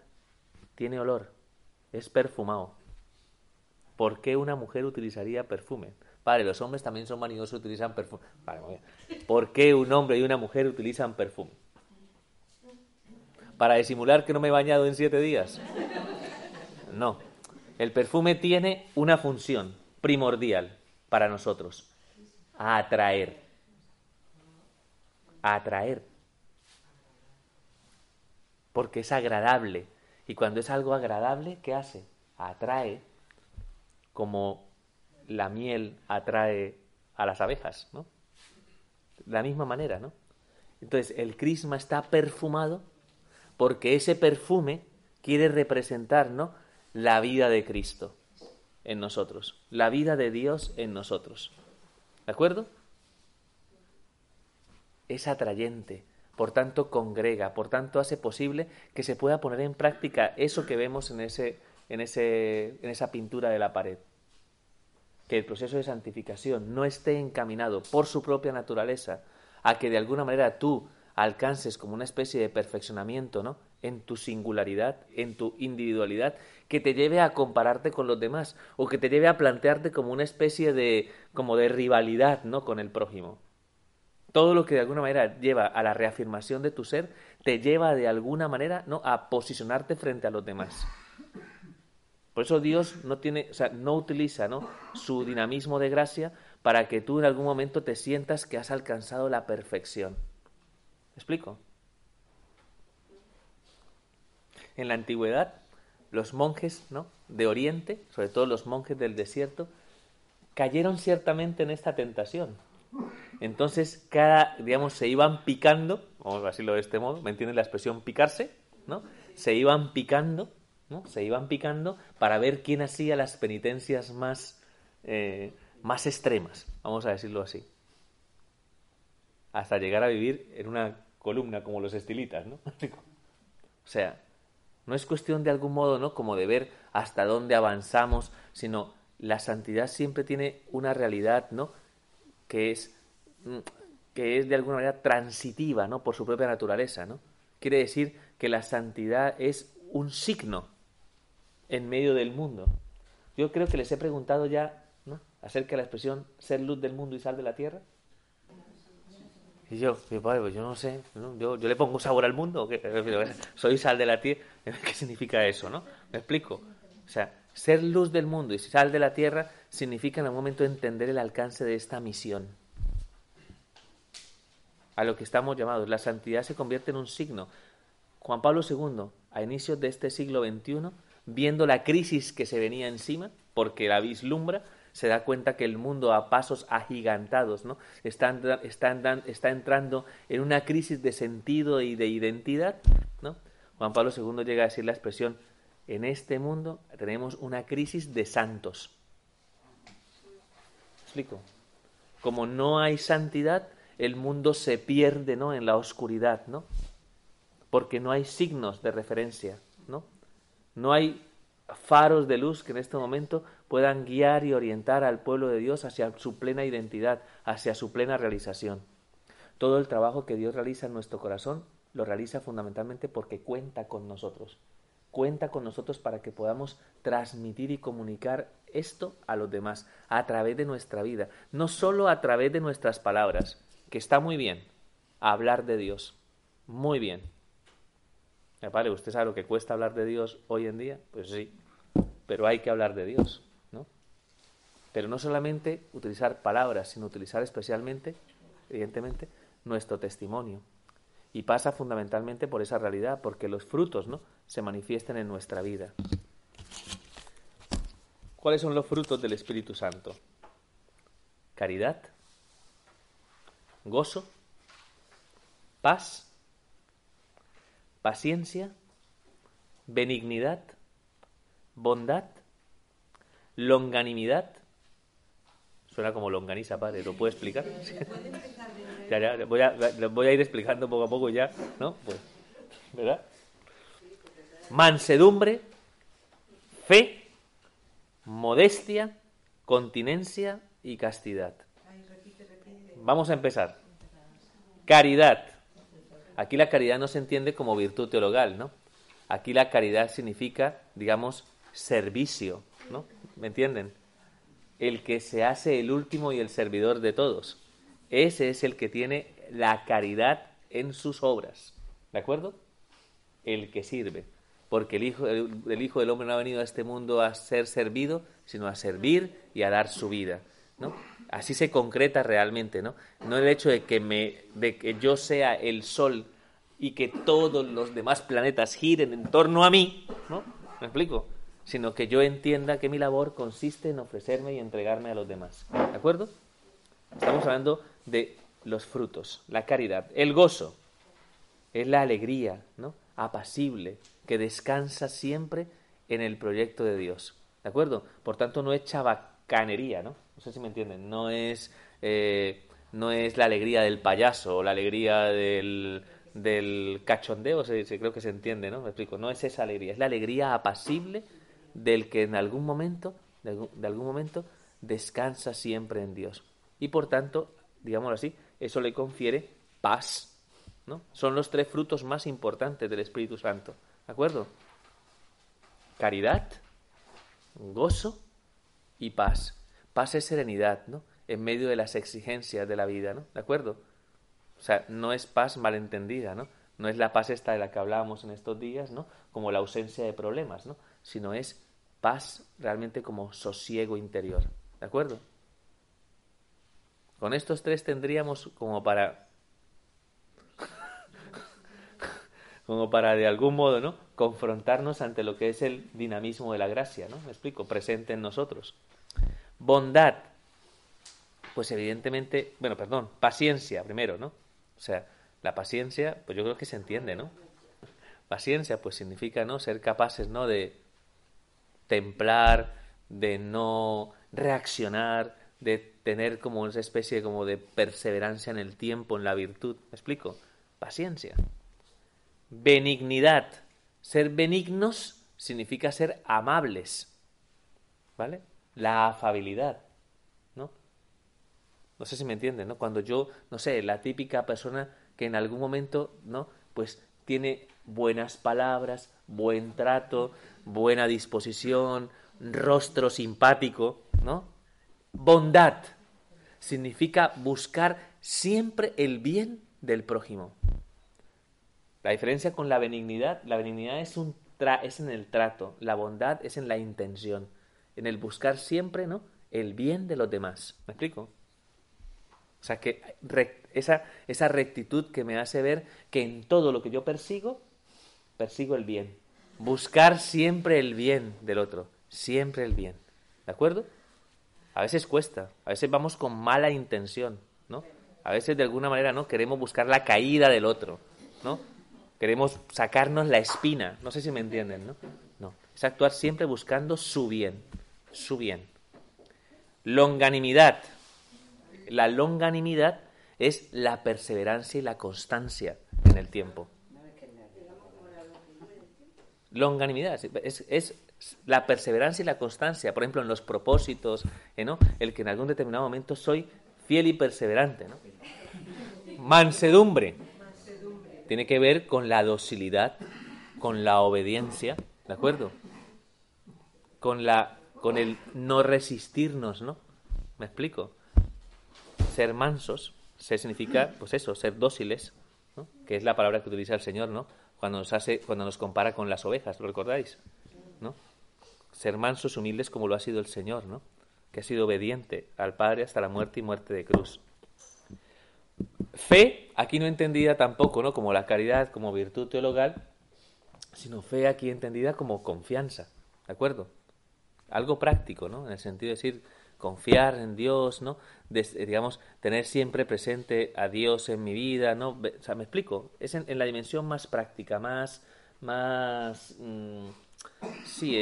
Tiene olor. Es perfumado. ¿Por qué una mujer utilizaría perfume? Padre, los hombres también son vanidosos utilizan perfume. ¿Por qué un hombre y una mujer utilizan perfume? Para disimular que no me he bañado en siete días. No. El perfume tiene una función primordial para nosotros. Atraer. Atraer. Porque es agradable. Y cuando es algo agradable, ¿qué hace? Atrae como la miel atrae a las abejas, ¿no? De la misma manera, ¿no? Entonces, el crisma está perfumado porque ese perfume quiere representar ¿no? la vida de Cristo en nosotros, la vida de Dios en nosotros. ¿De acuerdo? Es atrayente, por tanto congrega, por tanto hace posible que se pueda poner en práctica eso que vemos en, ese, en, ese, en esa pintura de la pared. Que el proceso de santificación no esté encaminado por su propia naturaleza a que de alguna manera tú alcances como una especie de perfeccionamiento, ¿no? En tu singularidad, en tu individualidad, que te lleve a compararte con los demás o que te lleve a plantearte como una especie de como de rivalidad, ¿no? Con el prójimo. Todo lo que de alguna manera lleva a la reafirmación de tu ser te lleva de alguna manera, ¿no? A posicionarte frente a los demás. Por eso Dios no tiene, o sea, no utiliza, ¿no? Su dinamismo de gracia para que tú en algún momento te sientas que has alcanzado la perfección explico? en la antigüedad, los monjes ¿no? de Oriente, sobre todo los monjes del desierto, cayeron ciertamente en esta tentación. Entonces, cada, digamos, se iban picando, vamos a decirlo de este modo, ¿me entienden la expresión picarse? ¿No? Se iban picando, ¿no? Se iban picando para ver quién hacía las penitencias más, eh, más extremas, vamos a decirlo así. Hasta llegar a vivir en una columna como los estilitas, ¿no? o sea, no es cuestión de algún modo, ¿no? Como de ver hasta dónde avanzamos, sino la santidad siempre tiene una realidad, ¿no? Que es, mm, que es de alguna manera transitiva, ¿no? Por su propia naturaleza, ¿no? Quiere decir que la santidad es un signo en medio del mundo. Yo creo que les he preguntado ya. Acerca de la expresión ser luz del mundo y sal de la tierra. Y yo, mi padre, pues yo no sé, Yo, yo, le pongo sabor al mundo, soy sal de la tierra, ¿qué significa eso, no? ¿Me explico? O sea, ser luz del mundo y sal de la tierra significa en algún momento entender el alcance de esta misión. A lo que estamos llamados. La santidad se convierte en un signo. Juan Pablo II, a inicios de este siglo XXI, viendo la crisis que se venía encima, porque la vislumbra, se da cuenta que el mundo a pasos agigantados ¿no? está, entrando en una crisis de sentido y de identidad. ¿no? Juan Pablo II llega a decir la expresión, en este mundo tenemos una crisis de santos. explico? Como no hay santidad, el mundo se pierde en la oscuridad, ¿no? porque no hay signos de referencia, ¿no? no hay faros de luz que en este momento puedan guiar y orientar al pueblo de Dios hacia su plena identidad, hacia su plena realización. Todo el trabajo que Dios realiza en nuestro corazón lo realiza fundamentalmente porque cuenta con nosotros. Cuenta con nosotros para que podamos transmitir y comunicar esto a los demás a través de nuestra vida, no solo a través de nuestras palabras, que está muy bien, hablar de Dios, muy bien. ¿usted sabe lo que cuesta hablar de Dios hoy en día? Pues sí, pero hay que hablar de Dios. Pero no solamente utilizar palabras, sino utilizar especialmente, evidentemente, nuestro testimonio. Y pasa fundamentalmente por esa realidad, porque los frutos ¿no? se manifiestan en nuestra vida. ¿Cuáles son los frutos del Espíritu Santo? Caridad, gozo, paz, paciencia, benignidad, bondad, longanimidad, Suena como longaniza, padre. ¿Lo puede explicar? ya, ya, voy a, voy a ir explicando poco a poco ya, ¿no? Pues, ¿verdad? Mansedumbre, fe, modestia, continencia y castidad. Vamos a empezar. Caridad. Aquí la caridad no se entiende como virtud teologal, ¿no? Aquí la caridad significa, digamos, servicio, ¿no? ¿Me entienden? El que se hace el último y el servidor de todos. Ese es el que tiene la caridad en sus obras. ¿De acuerdo? El que sirve. Porque el hijo, el, hijo del Hombre no ha venido a este mundo a ser servido, sino a servir y a dar su vida. ¿no? Así se concreta realmente, ¿no? No el hecho de que, me, de que yo sea el sol y que todos los demás planetas giren en torno a mí, ¿no? ¿Me explico? Sino que yo entienda que mi labor consiste en ofrecerme y entregarme a los demás. ¿De acuerdo? Estamos hablando de los frutos, la caridad, el gozo, es la alegría, ¿no? Apacible, que descansa siempre en el proyecto de Dios. ¿De acuerdo? Por tanto, no es chabacanería, ¿no? No sé si me entienden. No es, eh, no es la alegría del payaso o la alegría del, cachondeo, se, creo que se entiende, ¿no? Me explico. No es esa alegría, es la alegría apacible del que en algún momento, de algún, momento, descansa siempre en Dios. Y por tanto, digámoslo así, eso le confiere paz. Son los tres frutos más importantes del Espíritu Santo. ¿De acuerdo? Caridad, gozo y paz. Paz es serenidad, ¿no? En medio de las exigencias de la vida, ¿no? ¿De acuerdo? O sea, no es paz malentendida, ¿no? No es la paz esta de la que hablábamos en estos días, ¿no? Como la ausencia de problemas, ¿no? Sino es paz realmente como sosiego interior. ¿De acuerdo? Con estos tres tendríamos como para... como para de algún modo, ¿no? Confrontarnos ante lo que es el dinamismo de la gracia, ¿no? Me explico, presente en nosotros. Bondad, pues evidentemente, bueno, perdón, paciencia primero, ¿no? O sea, la paciencia, pues yo creo que se entiende, ¿no? Paciencia, pues significa, ¿no? Ser capaces, ¿no? De templar, de no reaccionar, de tener como esa especie como de perseverancia en el tiempo, en la virtud. ¿Me explico? Paciencia. Benignidad. Ser benignos significa ser amables. ¿Vale? La afabilidad. ¿No? No sé si me entienden, ¿no? Cuando yo, no sé, la típica persona que en algún momento, ¿no? Pues tiene buenas palabras, buen trato, buena disposición, rostro simpático, ¿no? Bondad significa buscar siempre el bien del prójimo. La diferencia con la benignidad, la benignidad es, un es en el trato, la bondad es en la intención, en el buscar siempre, ¿no? El bien de los demás. ¿Me explico? O sea, que esa, esa rectitud que me hace ver que en todo lo que yo persigo, persigo el bien. Buscar siempre el bien del otro, siempre el bien. ¿De acuerdo? A veces cuesta, a veces vamos con mala intención, ¿no? A veces de alguna manera, ¿no? Queremos buscar la caída del otro, ¿no? Queremos sacarnos la espina, no sé si me entienden, ¿no? No, es actuar siempre buscando su bien, su bien. Longanimidad. La longanimidad es la perseverancia y la constancia en el tiempo. Longanimidad es, es la perseverancia y la constancia, por ejemplo, en los propósitos, ¿eh, ¿no? el que en algún determinado momento soy fiel y perseverante. ¿no? Mansedumbre. Tiene que ver con la docilidad, con la obediencia, ¿de acuerdo? Con, la, con el no resistirnos, ¿no? ¿Me explico? Ser mansos, se significa, pues eso, ser dóciles, ¿no? que es la palabra que utiliza el Señor, ¿no? Cuando nos hace, cuando nos compara con las ovejas, ¿lo recordáis? ¿No? ser mansos, humildes como lo ha sido el Señor, ¿no? Que ha sido obediente al Padre hasta la muerte y muerte de cruz. Fe, aquí no entendida tampoco, ¿no? Como la caridad, como virtud teologal, sino fe aquí entendida como confianza, ¿de acuerdo? Algo práctico, ¿no? En el sentido de decir, confiar en Dios, ¿no? digamos, tener siempre presente a Dios en mi vida, ¿no? O sea, me explico, es en, la dimensión más práctica, más, más, mm, Sí,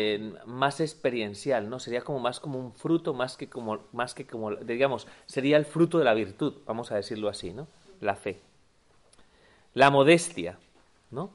más experiencial, ¿no? Sería como más como un fruto, más que como, más que como, digamos, sería el fruto de la virtud, vamos a decirlo así, ¿no? La fe. La modestia, ¿no?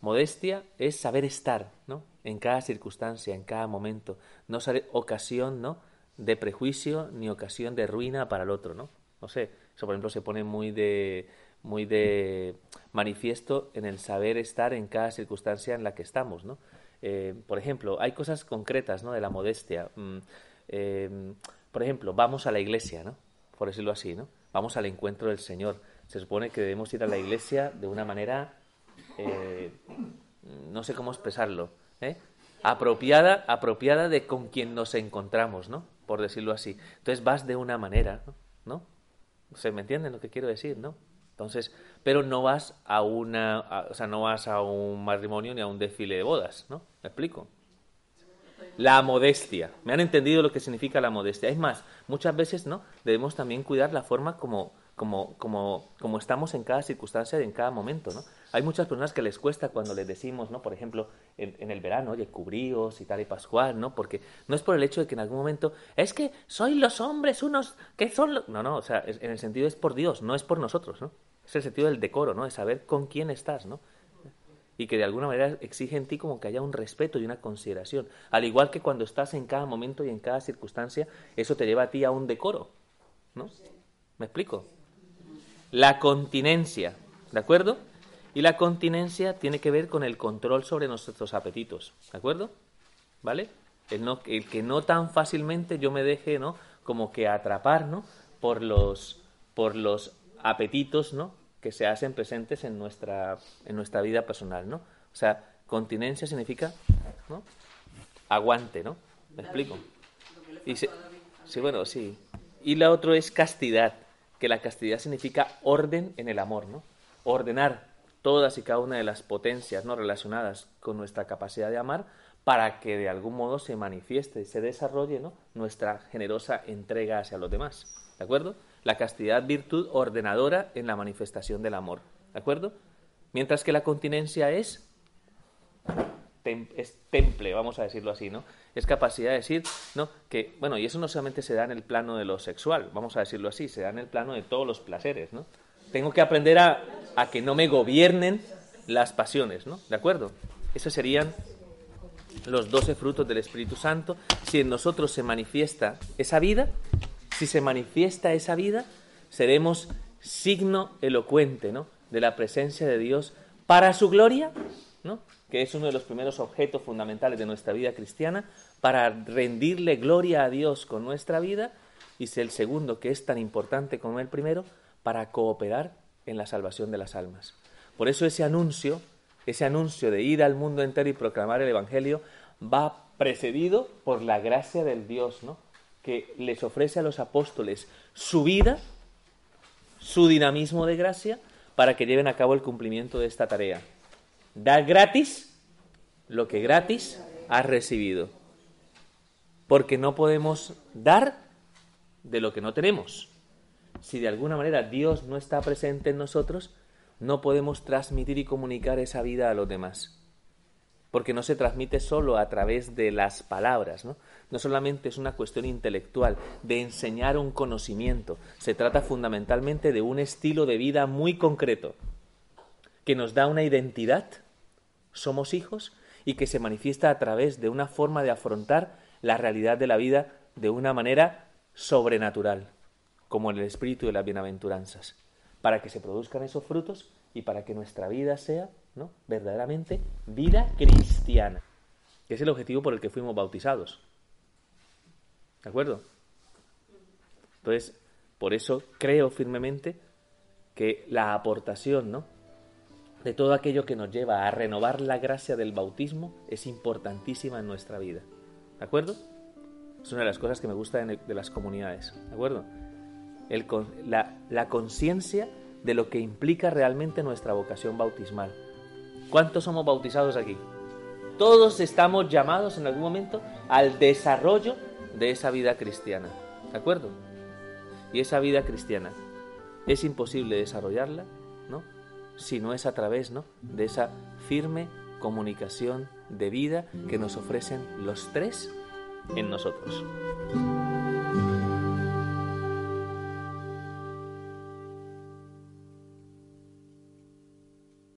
Modestia es saber estar, ¿no? En cada circunstancia, en cada momento. No ser ocasión, ¿no? De prejuicio ni ocasión de ruina para el otro, ¿no? No sé, eso por ejemplo se pone muy de, muy de manifiesto en el saber estar en cada circunstancia en la que estamos, ¿no? Eh, por ejemplo, hay cosas concretas ¿no? de la modestia. Mm, em, por ejemplo, vamos a la iglesia, ¿no? por decirlo así, ¿no? vamos al encuentro del Señor. Se supone que debemos ir a la iglesia de una manera, eh, no sé cómo expresarlo, ¿eh? apropiada, apropiada de con quien nos encontramos, ¿no? Por decirlo así. Entonces vas de una manera, ¿no? ¿Se me entiende lo que quiero decir, no? Entonces, pero no vas a una, o sea, no vas a un matrimonio ni a un desfile de bodas, ¿no? ¿Me explico? La modestia. ¿Me han entendido lo que significa la modestia? Es más, muchas veces, ¿no? Debemos también cuidar la forma como, como, como, como estamos en cada circunstancia y en cada momento, ¿no? Hay muchas personas que les cuesta cuando les decimos, ¿no? Por ejemplo, en, el verano, oye, cubríos y tal y pascual, ¿no? Porque no es por el hecho de que en algún momento, es que soy los hombres unos que son los... No, no, o sea, en el sentido es por Dios, no es por nosotros, ¿no? Es el sentido del decoro, ¿no? De saber con quién estás, ¿no? Y que de alguna manera exige en ti como que haya un respeto y una consideración. Al igual que cuando estás en cada momento y en cada circunstancia, eso te lleva a ti a un decoro, ¿no? ¿Me explico? La continencia, ¿de acuerdo? Y la continencia tiene que ver con el control sobre nuestros apetitos, ¿de acuerdo? ¿Vale? El, no, el que no tan fácilmente yo me deje, ¿no? Como que atrapar, ¿no? Por los, por los apetitos, ¿no? Que se hacen presentes en nuestra, en nuestra vida personal, ¿no? O sea, continencia significa, ¿no? Aguante, ¿no? ¿Me explico? Y sí, bueno, sí. Y la otra es castidad, que la castidad significa orden en el amor, ¿no? Ordenar, todas y cada una de las potencias no relacionadas con nuestra capacidad de amar para que de algún modo se manifieste y se desarrolle ¿no? nuestra generosa entrega hacia los demás. ¿De acuerdo? La castidad virtud ordenadora en la manifestación del amor. ¿De acuerdo? Mientras que la continencia es, es temple, vamos a decirlo así, ¿no? Es capacidad de decir, ¿no? Que, bueno, y eso no solamente se da en el plano de lo sexual, vamos a decirlo así, se da en el plano de todos los placeres, ¿no? Tengo que aprender a, a que no me gobiernen las pasiones, ¿no? ¿De acuerdo? Esos serían los doce frutos del Espíritu Santo. Si en nosotros se manifiesta esa vida, si se manifiesta esa vida, seremos signo elocuente, ¿no? De la presencia de Dios para su gloria, ¿no? Que es uno de los primeros objetos fundamentales de nuestra vida cristiana, para rendirle gloria a Dios con nuestra vida, y el segundo, que es tan importante como el primero, para cooperar en la salvación de las almas. Por eso ese anuncio, ese anuncio de ir al mundo entero y proclamar el Evangelio, va precedido por la gracia del Dios, ¿no? que les ofrece a los apóstoles su vida, su dinamismo de gracia, para que lleven a cabo el cumplimiento de esta tarea. Da gratis lo que gratis has recibido. Porque no podemos dar de lo que no tenemos si de alguna manera Dios no está presente en nosotros, no podemos transmitir y comunicar esa vida a los demás. Porque no se transmite solo a través de las palabras, ¿no? No solamente es una cuestión intelectual, de enseñar un conocimiento. Se trata fundamentalmente de un estilo de vida muy concreto, que nos da una identidad, somos hijos, y que se manifiesta a través de una forma de afrontar la realidad de la vida de una manera sobrenatural como en el espíritu de las bienaventuranzas, para que se produzcan esos frutos y para que nuestra vida sea ¿no? verdaderamente vida cristiana, que es el objetivo por el que fuimos bautizados. ¿De acuerdo? Entonces, por eso creo firmemente que la aportación ¿no? De todo aquello que nos lleva a renovar la gracia del bautismo es importantísima en nuestra vida. ¿De acuerdo? Es una de las cosas que me gusta de las comunidades. ¿De acuerdo? la, conciencia de lo que implica realmente nuestra vocación bautismal. ¿Cuántos somos bautizados aquí? Todos estamos llamados en algún momento al desarrollo de esa vida cristiana. ¿De acuerdo? Y esa vida cristiana es imposible desarrollarla. Si no es a través, ¿no? De esa firme comunicación de vida que nos ofrecen los tres en nosotros.